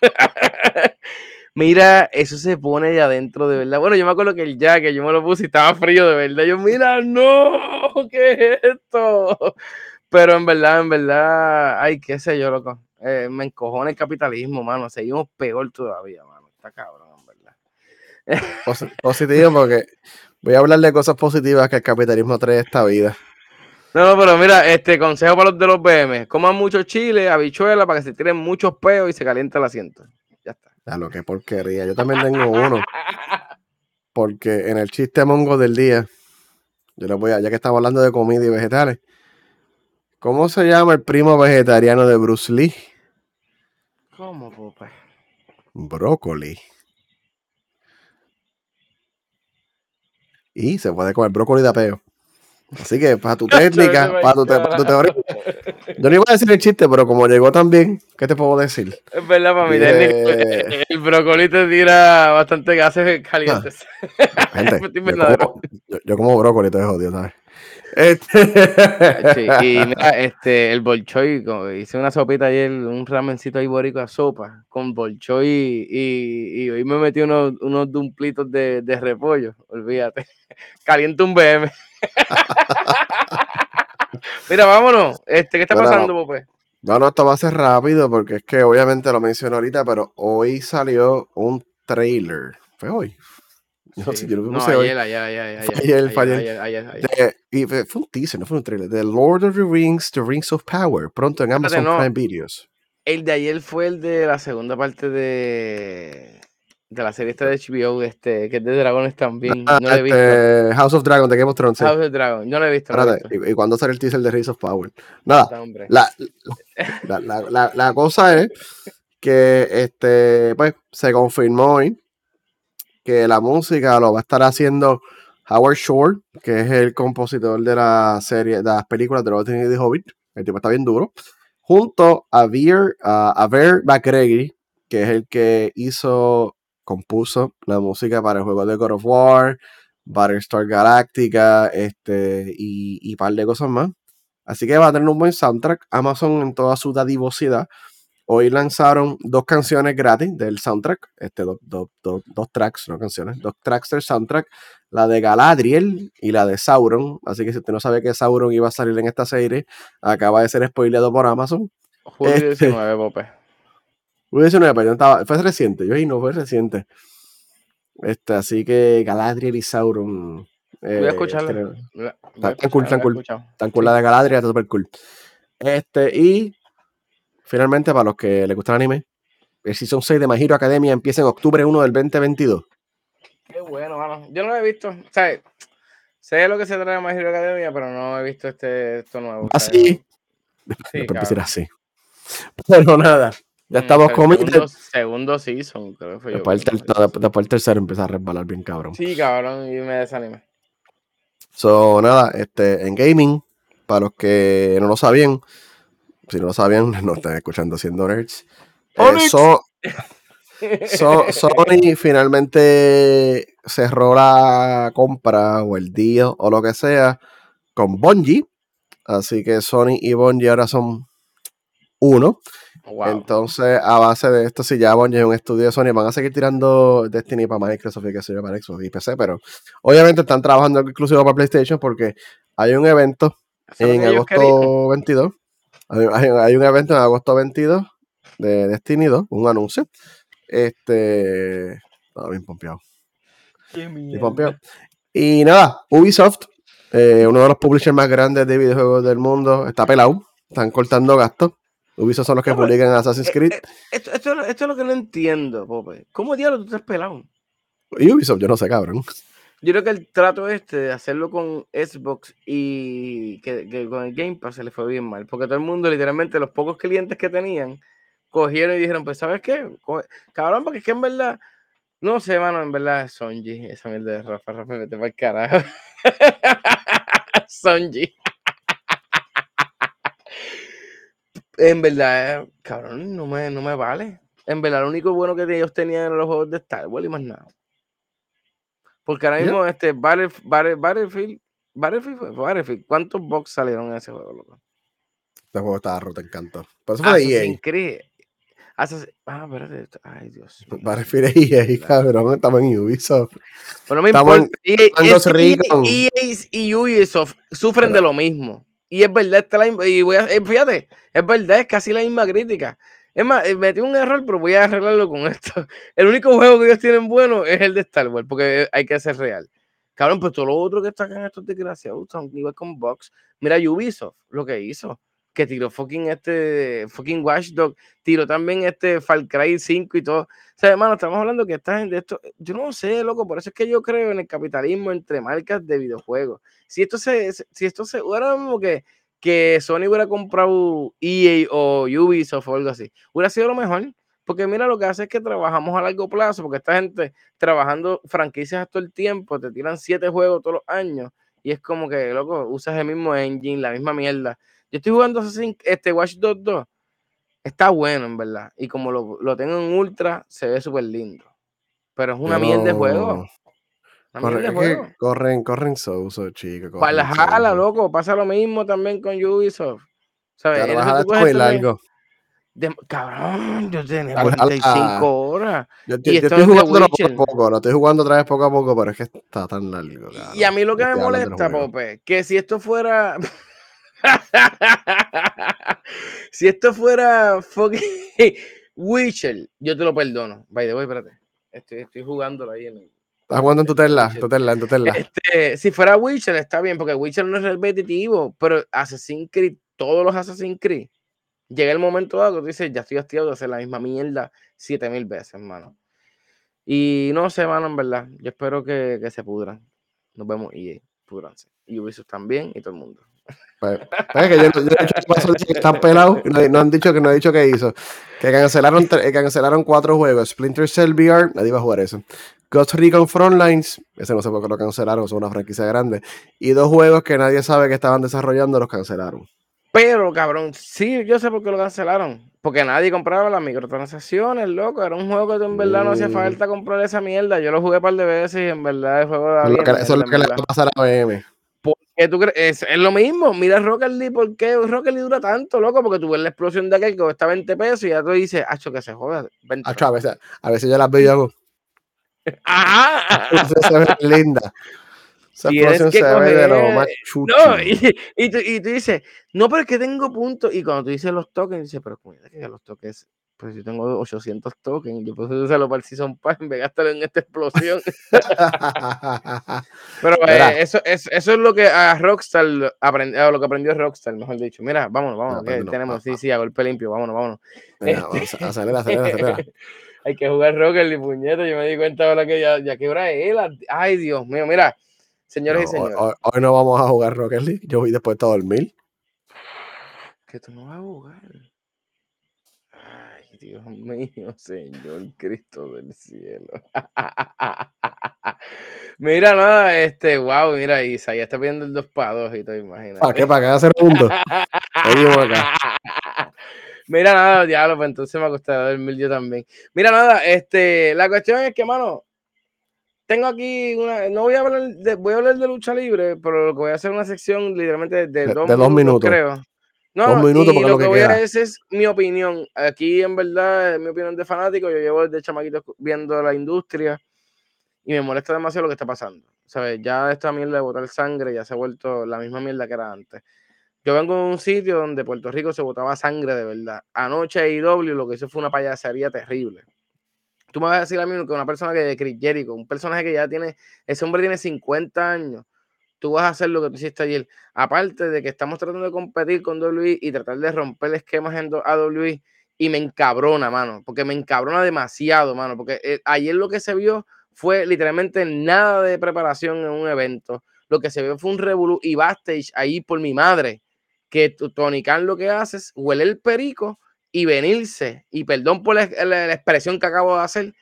(laughs) mira, eso se pone allá adentro de verdad. Bueno, yo me acuerdo que el jacket yo me lo puse y estaba frío de verdad. Yo, mira, no, ¿qué es esto? Pero en verdad, en verdad, ay, qué sé yo, loco. Eh, me encojona el capitalismo, mano. Seguimos peor todavía, mano. Está cabrón, en verdad. Positivo porque Voy a hablar de cosas positivas que el capitalismo trae a esta vida. No, no, pero mira, este consejo para los de los BM. Coman mucho chile, habichuela, para que se tiren muchos peos y se caliente el asiento. Ya está. Ya lo que porquería. Yo también tengo uno. Porque en el chiste mongo del día, yo le voy a, ya que estamos hablando de comida y vegetales, ¿cómo se llama el primo vegetariano de Bruce Lee? ¿Cómo, papá? Brócoli. y se puede comer brócoli de apeo. Así que para tu (laughs) técnica, para tu, teoría. Yo no iba a decir el chiste, pero como llegó tan bien, ¿qué te puedo decir? Es verdad, para mi técnica, el brócoli te tira bastante gases calientes. Gente, (laughs) yo, como, brócoli, te jodido, ¿sabes? Este... y (laughs) mira, este, el bolchoy, hice una sopita ayer, un ramencito ahí borico a sopa con bolchoy y, y, hoy me metí unos, unos dumplitos de, de repollo, olvídate. (laughs) Caliente un BM. (laughs) Mira, vámonos. Este, ¿Qué está pasando, Pope? No, no, esto va a ser rápido porque es que obviamente lo menciono ahorita, pero hoy salió un trailer. ¿Fue hoy? No sé, yo lo no, ayer, ayer, ayer, ayer, ayer, Y fue un teaser, no fue un trailer. The Lord of the Rings, The Rings of Power. Pronto en Amazon Prime Videos. El de ayer fue el de la segunda parte de de la serie esta de HBO, este, que es de dragones también. Ah, no lo he visto. Este, House of Dragon, de Game of Thrones. House of Dragon, no lo he visto. ¿y, cuándo sale el teaser de Rings of Power? Nada. La, la, la, la, cosa es que este, pues, se confirmó hoy que la música lo va a estar haciendo Howard Shore, que es el compositor de la serie, de las películas de of the Hobbit. El tipo está bien duro. junto a Ver, a, Ver McGregor, que es el que hizo, compuso la música para el juego de God of War, Battlestar Galactica, este, y, y par de cosas más. Así que va a tener un buen soundtrack. Amazon en toda su dadivosidad. Hoy lanzaron dos canciones gratis del soundtrack. Este, dos tracks, no canciones. Dos tracks del soundtrack. La de Galadriel y la de Sauron. Así que si usted no sabe que Sauron iba a salir en esta serie, acaba de ser spoileado por Amazon. Julio 19, Pope. Julio 19, pero fue reciente. Yo ahí no fue reciente. Este, así que Galadriel y Sauron voy a eh, escucharla. Tan cool, tan cool. Tan cool la de Galadriel, está súper cool. Este, y finalmente, para los que les gusta el anime, el Season 6 de My Hero Academia empieza en octubre 1 del 2022. Qué bueno, mano. Yo no lo he visto. O sea, sé lo que se trae de My Hero Academia, pero no he visto este, esto nuevo. Así. Sí, Después así. Pero nada. Ya mm, estamos comiendo. Segundo, segundo season, creo que fue después, yo, el, después el tercero empieza a resbalar bien cabrón. Sí, cabrón, y me desanimé. So, nada, este, en gaming, para los que no lo sabían, si no lo sabían, (laughs) no están escuchando haciendo nerds. Eh, Sony finalmente cerró la compra o el deal o lo que sea con Bungie. Así que Sony y Bungie ahora son uno. Entonces, a base de esto, si ya Bungie es un estudio de Sony, van a seguir tirando Destiny para Microsoft y que se para Xbox y PC, pero obviamente están trabajando exclusivo para PlayStation porque hay un evento en agosto 22. Hay, un evento en agosto 22 de Destiny 2, un anuncio. Este. Estaba bien pompeado. Y nada, Ubisoft, eh, uno de los publishers más grandes de videojuegos del mundo, está pelado. Están cortando gastos. Ubisoft son los que publican Assassin's eh, Creed. Eh, esto, esto, esto, es lo que no entiendo, Pope. ¿Cómo diablos tú estás pelado? Y Ubisoft, yo no sé, cabrón. Yo creo que el trato este de hacerlo con Xbox y que, con el Game Pass se le fue bien mal. Porque todo el mundo, literalmente, los pocos clientes que tenían, cogieron y dijeron, pues, ¿sabes qué? cabrón, porque es que en verdad, no sé, mano, en verdad es Sonji, esa mierda de Rafa, Rafa, vete para el carajo. (laughs) Sonji. En verdad, cabrón, no me, no me vale. En verdad, lo único bueno que ellos tenían eran los juegos de Star Wars y más nada. Porque ahora mismo, este Battlefield, Battlefield, Battlefield, ¿cuántos box salieron en ese juego, loco? Este juego estaba roto, encantó. Pero eso fue. Ah, espérate. Ay, Dios. (laughs) Battlefield es EA, cabrón. Estamos en Ubisoft. Pero no me importa. EA, EA, y Ubisoft sufren de lo mismo. Y es verdad, está la, y voy a, eh, fíjate, es verdad, es casi la misma crítica. Es más, eh, metí un error, pero voy a arreglarlo con esto. (laughs) El único juego que ellos tienen bueno es el de Star Wars, porque hay que ser real. Cabrón, pues todo lo otro que está acá en estos desgraciados son igual con Box. Mira Ubisoft, lo que hizo. Que tiró fucking este, fucking Watchdog, tiró también este Far Cry 5 y todo. O sea, hermano, estamos hablando que esta gente, esto, yo no sé, loco, por eso es que yo creo en el capitalismo entre marcas de videojuegos. Si esto se, si esto se, ahora mismo que, que Sony hubiera comprado EA o Ubisoft o algo así, hubiera sido lo mejor. Porque mira, lo que hace es que trabajamos a largo plazo, porque esta gente trabajando franquicias todo el tiempo, te tiran siete juegos todos los años, y es como que, loco, usas el mismo engine, la misma mierda. Yo estoy jugando este Watch Dogs 2, está bueno, en verdad. Y como lo, lo tengo en ultra, se ve súper lindo. Pero es una mierda de juego. Corren, corren Souso, chicos. Para la jala, loco. Pasa lo mismo también con Ubisoft. ¿Sabes? muy largo. De, cabrón, yo tengo 45 horas. Yo, y estoy jugando poco a poco, lo estoy jugando otra vez poco a poco, pero es que está tan largo. Y a mí lo que me molesta, Pope, que si esto fuera. (laughs) si esto fuera fucking (laughs) Witcher, yo te lo perdono. By the way, espérate. Estoy, estoy jugándolo ahí en el Estás jugando en tu tela, tu tela, en tu tela. Este, si fuera Witcher, está bien, porque Witcher no es repetitivo, pero Assassin's Creed, todos los Assassin's Creed, llega el momento dado que tú dices, ya estoy hastiado de hacer la misma mierda 7000 veces, hermano. Y no sé, hermano, en verdad. Yo espero que, que se pudran. Nos vemos y pudranse. Y Ubisoft también y todo el mundo. Pues, pues que yo, yo, que están pelados no, han dicho que no ha dicho que hizo. Que cancelaron, que cancelaron cuatro juegos. Splinter Cell VR, nadie va a jugar eso. Ghost Recon Frontlines, ese no sé por qué lo cancelaron, son una franquicia grande. Y dos juegos que nadie sabe que estaban desarrollando, los cancelaron. Pero, cabrón, sí, yo sé por qué lo cancelaron. Porque nadie compraba las microtransacciones, loco. Era un juego que en verdad no hacía mm. falta comprar esa mierda. Yo lo jugué un par de veces y en verdad el juego bien, Eso es lo que le va a pasar a BM. ¿Por qué tú crees? Es, lo mismo. Mira Rocket League, ¿por qué Rocket League dura tanto, loco? Porque tú ves la explosión de aquel que cuesta 20 pesos y ya tú dices, hacho, que se joda. a veces, a veces yo las veo y hago. ¡Ajá! es linda. Esa se ve de lo más chucho. No, y, y, tú, y, tú, dices, no, pero es que tengo puntos. Y cuando tú dices los tokens, dices, pero es que los tokens pues yo tengo 800 tokens, yo puedo usarlo para el Season Pass de gastarlo en esta explosión. (laughs) Pero eh, eso, es, eso es lo que a Rockstar aprendió, lo que aprendió Rockstar, mejor dicho. Mira, vámonos, vámonos, que tenemos, sí, sí, a golpe limpio, vámonos, vámonos. Este acelera, acelera, acelera. (laughs) Hay que jugar Rocket y puñeta, yo me di cuenta ahora que ya, ya quebra él. Ay, Dios mío, mira, señores y señores. Hoy, no vamos a jugar Rocket League, yo voy después de dormir. Que tú no vas a jugar. Dios mío, (laughs) Señor Cristo del cielo. (laughs) mira, nada, este, wow, mira, Isa, ya está viendo el 2 para 2 y todo, imagínate. ¿Para qué? ¿Para qué hacer punto? (laughs) Mira, nada, diablo, pues entonces me ha costado dormir yo también. Mira, nada, este, la cuestión es que, mano, tengo aquí una, no voy a hablar de, voy a hablar de lucha libre, pero lo que voy a hacer una sección literalmente de, dos, de dos minutos, creo. No, minutos y lo, que, voy a decir es mi opinión. Aquí, en verdad, es mi opinión de fanático. Yo llevo desde chamaquito viendo la industria y me molesta demasiado lo que está pasando. ¿Sabes? Ya esta mierda de botar sangre ya se ha vuelto la misma mierda que era antes. Yo vengo de un sitio donde Puerto Rico se botaba sangre de verdad. Anoche IW lo que hizo fue una payasería terrible. Tú me vas a decir a mí que una persona que de Chris Jericho, un personaje que ya tiene, ese hombre tiene 50 años tú vas a hacer lo que tú hiciste ayer. Aparte de que estamos tratando de competir con WWE y tratar de romper esquemas en WWE y me encabrona, mano, porque me encabrona demasiado, mano, porque eh, ayer lo que se vio fue literalmente nada de preparación en un evento. Lo que se vio fue un revolu y backstage ahí por mi madre, que Tony Khan lo que hace es huele el perico y venirse, y perdón por la, la expresión que acabo de hacer,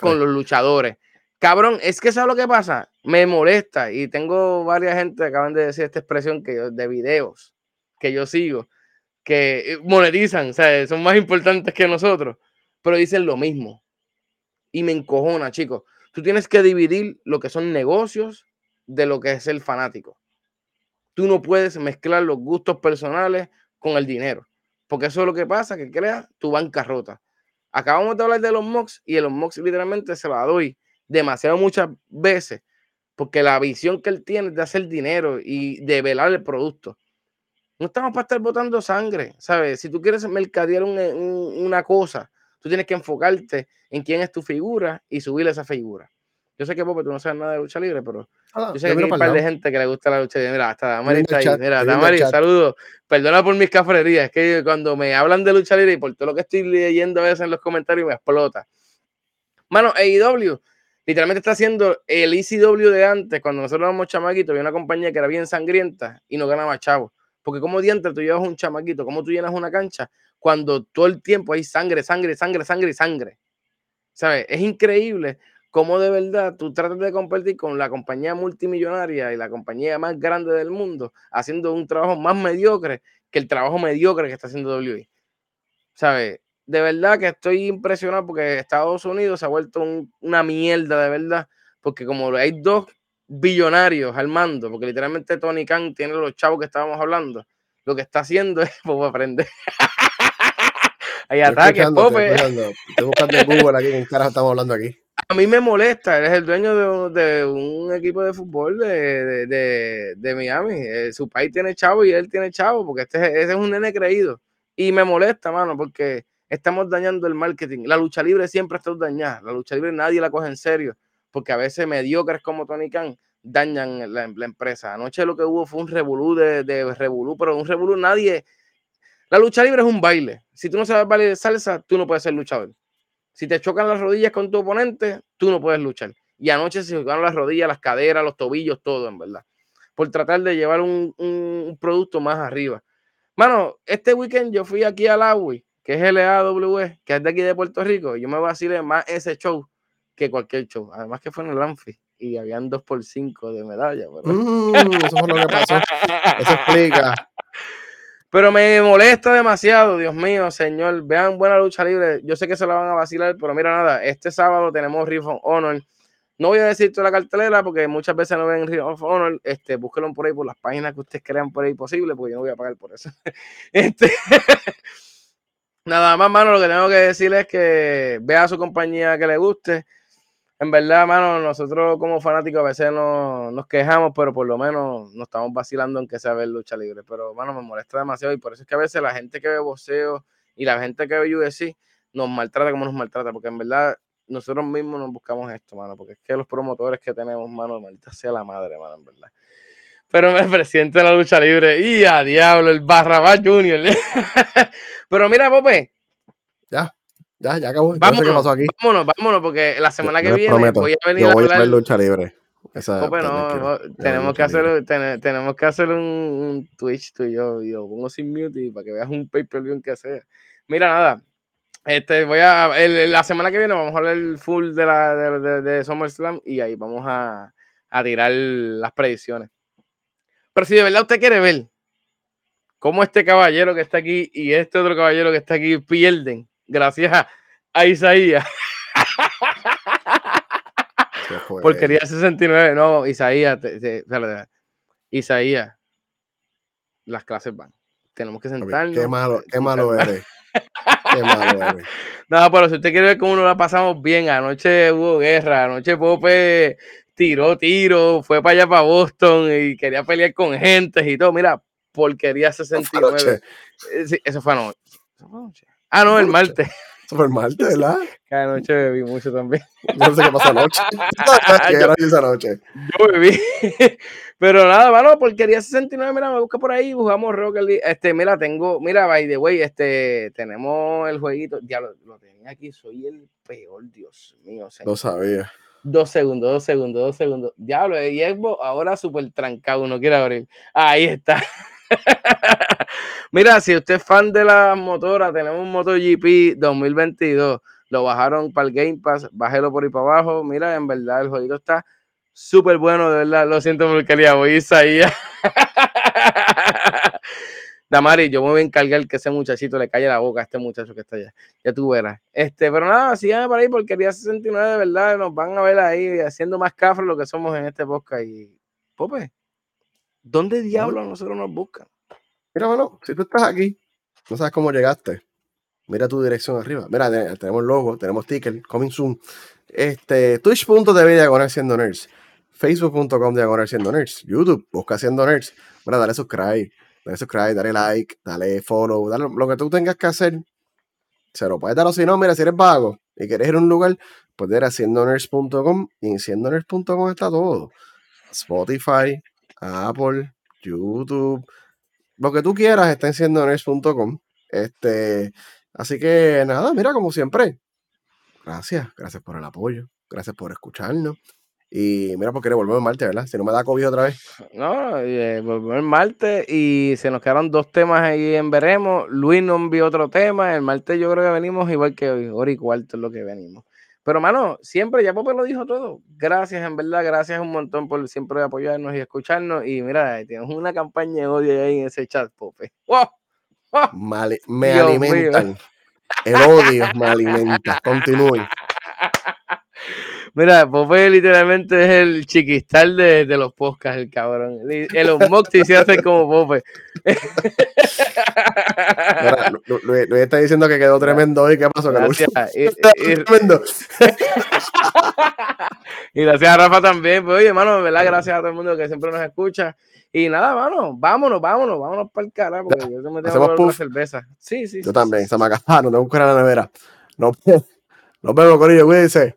con los luchadores Cabrón, es que ¿sabes lo que pasa? Me molesta y tengo varias gente que acaban de decir esta expresión que de videos que yo sigo, que eh, monetizan, o sea, son más importantes que nosotros, pero dicen lo mismo. Y me encojona, chicos. Tú tienes que dividir lo que son negocios de lo que es el fanático. Tú no puedes mezclar los gustos personales con el dinero, porque eso es lo que pasa, que crea tu bancarrota. Acabamos de hablar de los MOX y los MOX literalmente se la doy demasiado muchas veces, porque la visión que él tiene de hacer dinero y de velar el producto. No estamos para estar botando sangre, ¿sabes? Si tú quieres mercadear una cosa, tú tienes que enfocarte en quién es tu figura y subirle esa figura. Yo sé que Pope, tú no sabes nada de lucha libre, pero ah, yo sé que hay un par de gente que le gusta la lucha libre. Mira, hasta Damari está ahí. Mira, Damari, saludos. Perdona por mis cafrerías. Es que cuando me hablan de lucha libre y por todo lo que estoy leyendo a veces en los comentarios me explota. Mano, AEW literalmente está haciendo el ECW de antes, cuando nosotros éramos chamaquitos, había una compañía que era bien sangrienta y no ganaba chavo. Porque como dientes tú llevas un chamaquito, como tú llenas una cancha cuando todo el tiempo hay sangre, sangre, sangre, sangre sangre. ¿Sabes? Es increíble cómo de verdad tú tratas de competir con la compañía multimillonaria y la compañía más grande del mundo, haciendo un trabajo más mediocre que el trabajo mediocre que está haciendo WWE. ¿Sabes? de verdad que estoy impresionado porque Estados Unidos se ha vuelto una mierda de verdad, porque como hay dos billonarios al mando, porque literalmente Tony Khan tiene los chavos que estábamos hablando, lo que está haciendo (laughs) es pues, aprender. (laughs) hay ataques, Pope. Estoy buscando en Google aquí, ¿con carajo estamos hablando aquí? A mí me molesta, eres el dueño de, un equipo de fútbol de, de, Miami. Eh, su país tiene chavo y él tiene chavo, porque este, ese es un nene creído. Y me molesta, mano, porque estamos dañando el marketing. La lucha libre siempre está dañada. La lucha libre nadie la coge en serio, porque a veces mediocres como Tony Khan dañan la, empresa. Anoche lo que hubo fue un revolú de, de revolú, pero un revolú nadie... La lucha libre es un baile. Si tú no sabes bailar salsa, tú no puedes ser luchador. Si te chocan las rodillas con tu oponente, tú no puedes luchar. Y anoche se chocaron las rodillas, las caderas, los tobillos, todo, en verdad. Por tratar de llevar un, un producto más arriba. Mano, este weekend yo fui aquí al AWI que es LAW, que es de aquí de Puerto Rico, yo me voy a decir más ese show que cualquier show. Además que fue en el Anfi y habían dos por cinco de medalla. Mm, eso fue lo que pasó. Eso explica. (laughs) Pero me molesta demasiado, Dios mío, señor. Vean buena lucha libre. Yo sé que se la van a vacilar, pero mira nada, este sábado tenemos Riff of Honor. No voy a decir toda la cartelera porque muchas veces no ven Riff of Honor. Este, búsquenlo por ahí por las páginas que ustedes crean por ahí posible, porque yo no voy a pagar por eso. (laughs) Este, (laughs) nada más, mano, lo que tengo que decir es que vea su compañía que le guste en verdad, mano, nosotros como fanáticos a veces nos quejamos, pero por lo menos nos estamos vacilando en que sea ver lucha libre. Pero, mano, me molesta demasiado y por eso es que a veces la gente que ve boxeo y la gente que ve UFC nos maltrata como nos maltrata, porque en verdad nosotros mismos nos buscamos esto, mano, porque es que los promotores que tenemos, mano, maldita sea la madre, mano, en verdad. Pero me (laughs) presidente de la lucha libre y a diablo, el Barrabás Junior. (laughs) pero mira, Pope. Ya. Ya, ya acabó. Vámonos, qué pasó aquí. vámonos, vámonos, porque la semana que viene voy a venir yo voy a ver lucha libre. Esa, no, tenemos, que hacer, tenemos que hacer un, Twitch tú y yo, yo pongo sin mute y para que veas un pay-per-view que sea. Mira, nada, este, voy a, la semana que viene vamos a hablar full de, la, de, de, SummerSlam y ahí vamos a, a tirar las predicciones. Pero si de verdad usted quiere ver cómo este caballero que está aquí y este otro caballero que está aquí pierden gracias a, Isaías. Porquería 69, no, Isaías, Isaías, las clases van. Tenemos que sentarnos. Qué malo, qué malo eres. Qué malo eres. (laughs) No, pero si usted quiere ver cómo nos la pasamos bien, anoche hubo guerra, anoche Pope tiró tiro, fue para allá para Boston y quería pelear con gente y todo. Mira, porquería 69. Eso fue anoche. Eso fue anoche. Ah, no, el martes. (laughs) Fue el martes, ¿verdad? Cada noche bebí mucho también. (laughs) No sé (laughs) qué pasó anoche. ¿Qué esa noche? Yo bebí. Pero nada, mano, porquería 69, mira, me busca por ahí, jugamos Rocket League. Este, mira, tengo, mira, by the way, este, tenemos el jueguito. Ya lo, tenía aquí, soy el peor, Dios mío. Señor. Lo sabía. Dos segundos, dos segundos, dos segundos. Diablo, y ahora súper trancado, no quiere abrir. Ahí está. Mira, si usted es fan de la motora, tenemos un MotoGP 2022. Lo bajaron para el Game Pass, bájelo por ahí para abajo. Mira, en verdad el jueguito está súper bueno, de verdad. Lo siento porque le voy ahí. (laughs) Damari, yo me voy a encargar que ese muchachito le calle la boca a este muchacho que está allá. Ya tú verás. Este, pero nada, síganme por ahí porque día 69 de verdad nos van a ver ahí haciendo más cafres lo que somos en este podcast. Y, Pope, ¿dónde diablos nosotros nos buscan? Mira, bueno, si tú estás aquí, no sabes cómo llegaste, mira tu dirección arriba. Mira, tenemos logo, tenemos ticket, coming soon. Este, twitch.tv diagonal siendo nerds, facebook.com diagonal siendo nerds, YouTube, busca siendo nerds. Mira, dale subscribe, dale subscribe, dale like, dale follow, dale lo que tú tengas que hacer. Se lo puedes dar o si no, mira, si eres vago y quieres ir a un lugar, pues ir a nerds.com y en siendonerds.com está todo. Spotify, Apple, YouTube, lo que tú quieras está en siendonerds.com. Este, así que nada, mira, como siempre, gracias, gracias por el apoyo, gracias por escucharnos. Y mira, porque volvemos el martes, ¿verdad? Si no me da COVID otra vez. No, eh, volvemos martes y se nos quedaron dos temas ahí en Veremos. Luis no envió otro tema. El martes yo creo que venimos igual que hoy, hora y cuarto es lo que venimos. Pero, mano, siempre, ya Pope lo dijo todo. Gracias, en verdad, gracias un montón por siempre apoyarnos y escucharnos. Y mira, tienes una campaña de odio ahí en ese chat, Pope. ¡Wow! me alimentan. El odio me alimenta. Continúen. (laughs) Mira, Pope literalmente es el chiquistal de, de los podcasts, el cabrón. El Moxie se hace como Pope. (laughs) Luis, está diciendo que quedó tremendo hoy. ¿Qué pasó? Gracias. (laughs) Y, tremendo. (laughs) y gracias a Rafa también. Pues, oye, hermano, ¿verdad? Gracias a todo el mundo que siempre nos escucha. Y nada, mano, vámonos, vámonos, vámonos para el carajo, porque yo me tengo que cerveza. Sí, sí. Yo también, se me acaba, no tengo que ir a la nevera. No, nos vemos, Corillo, cuídense.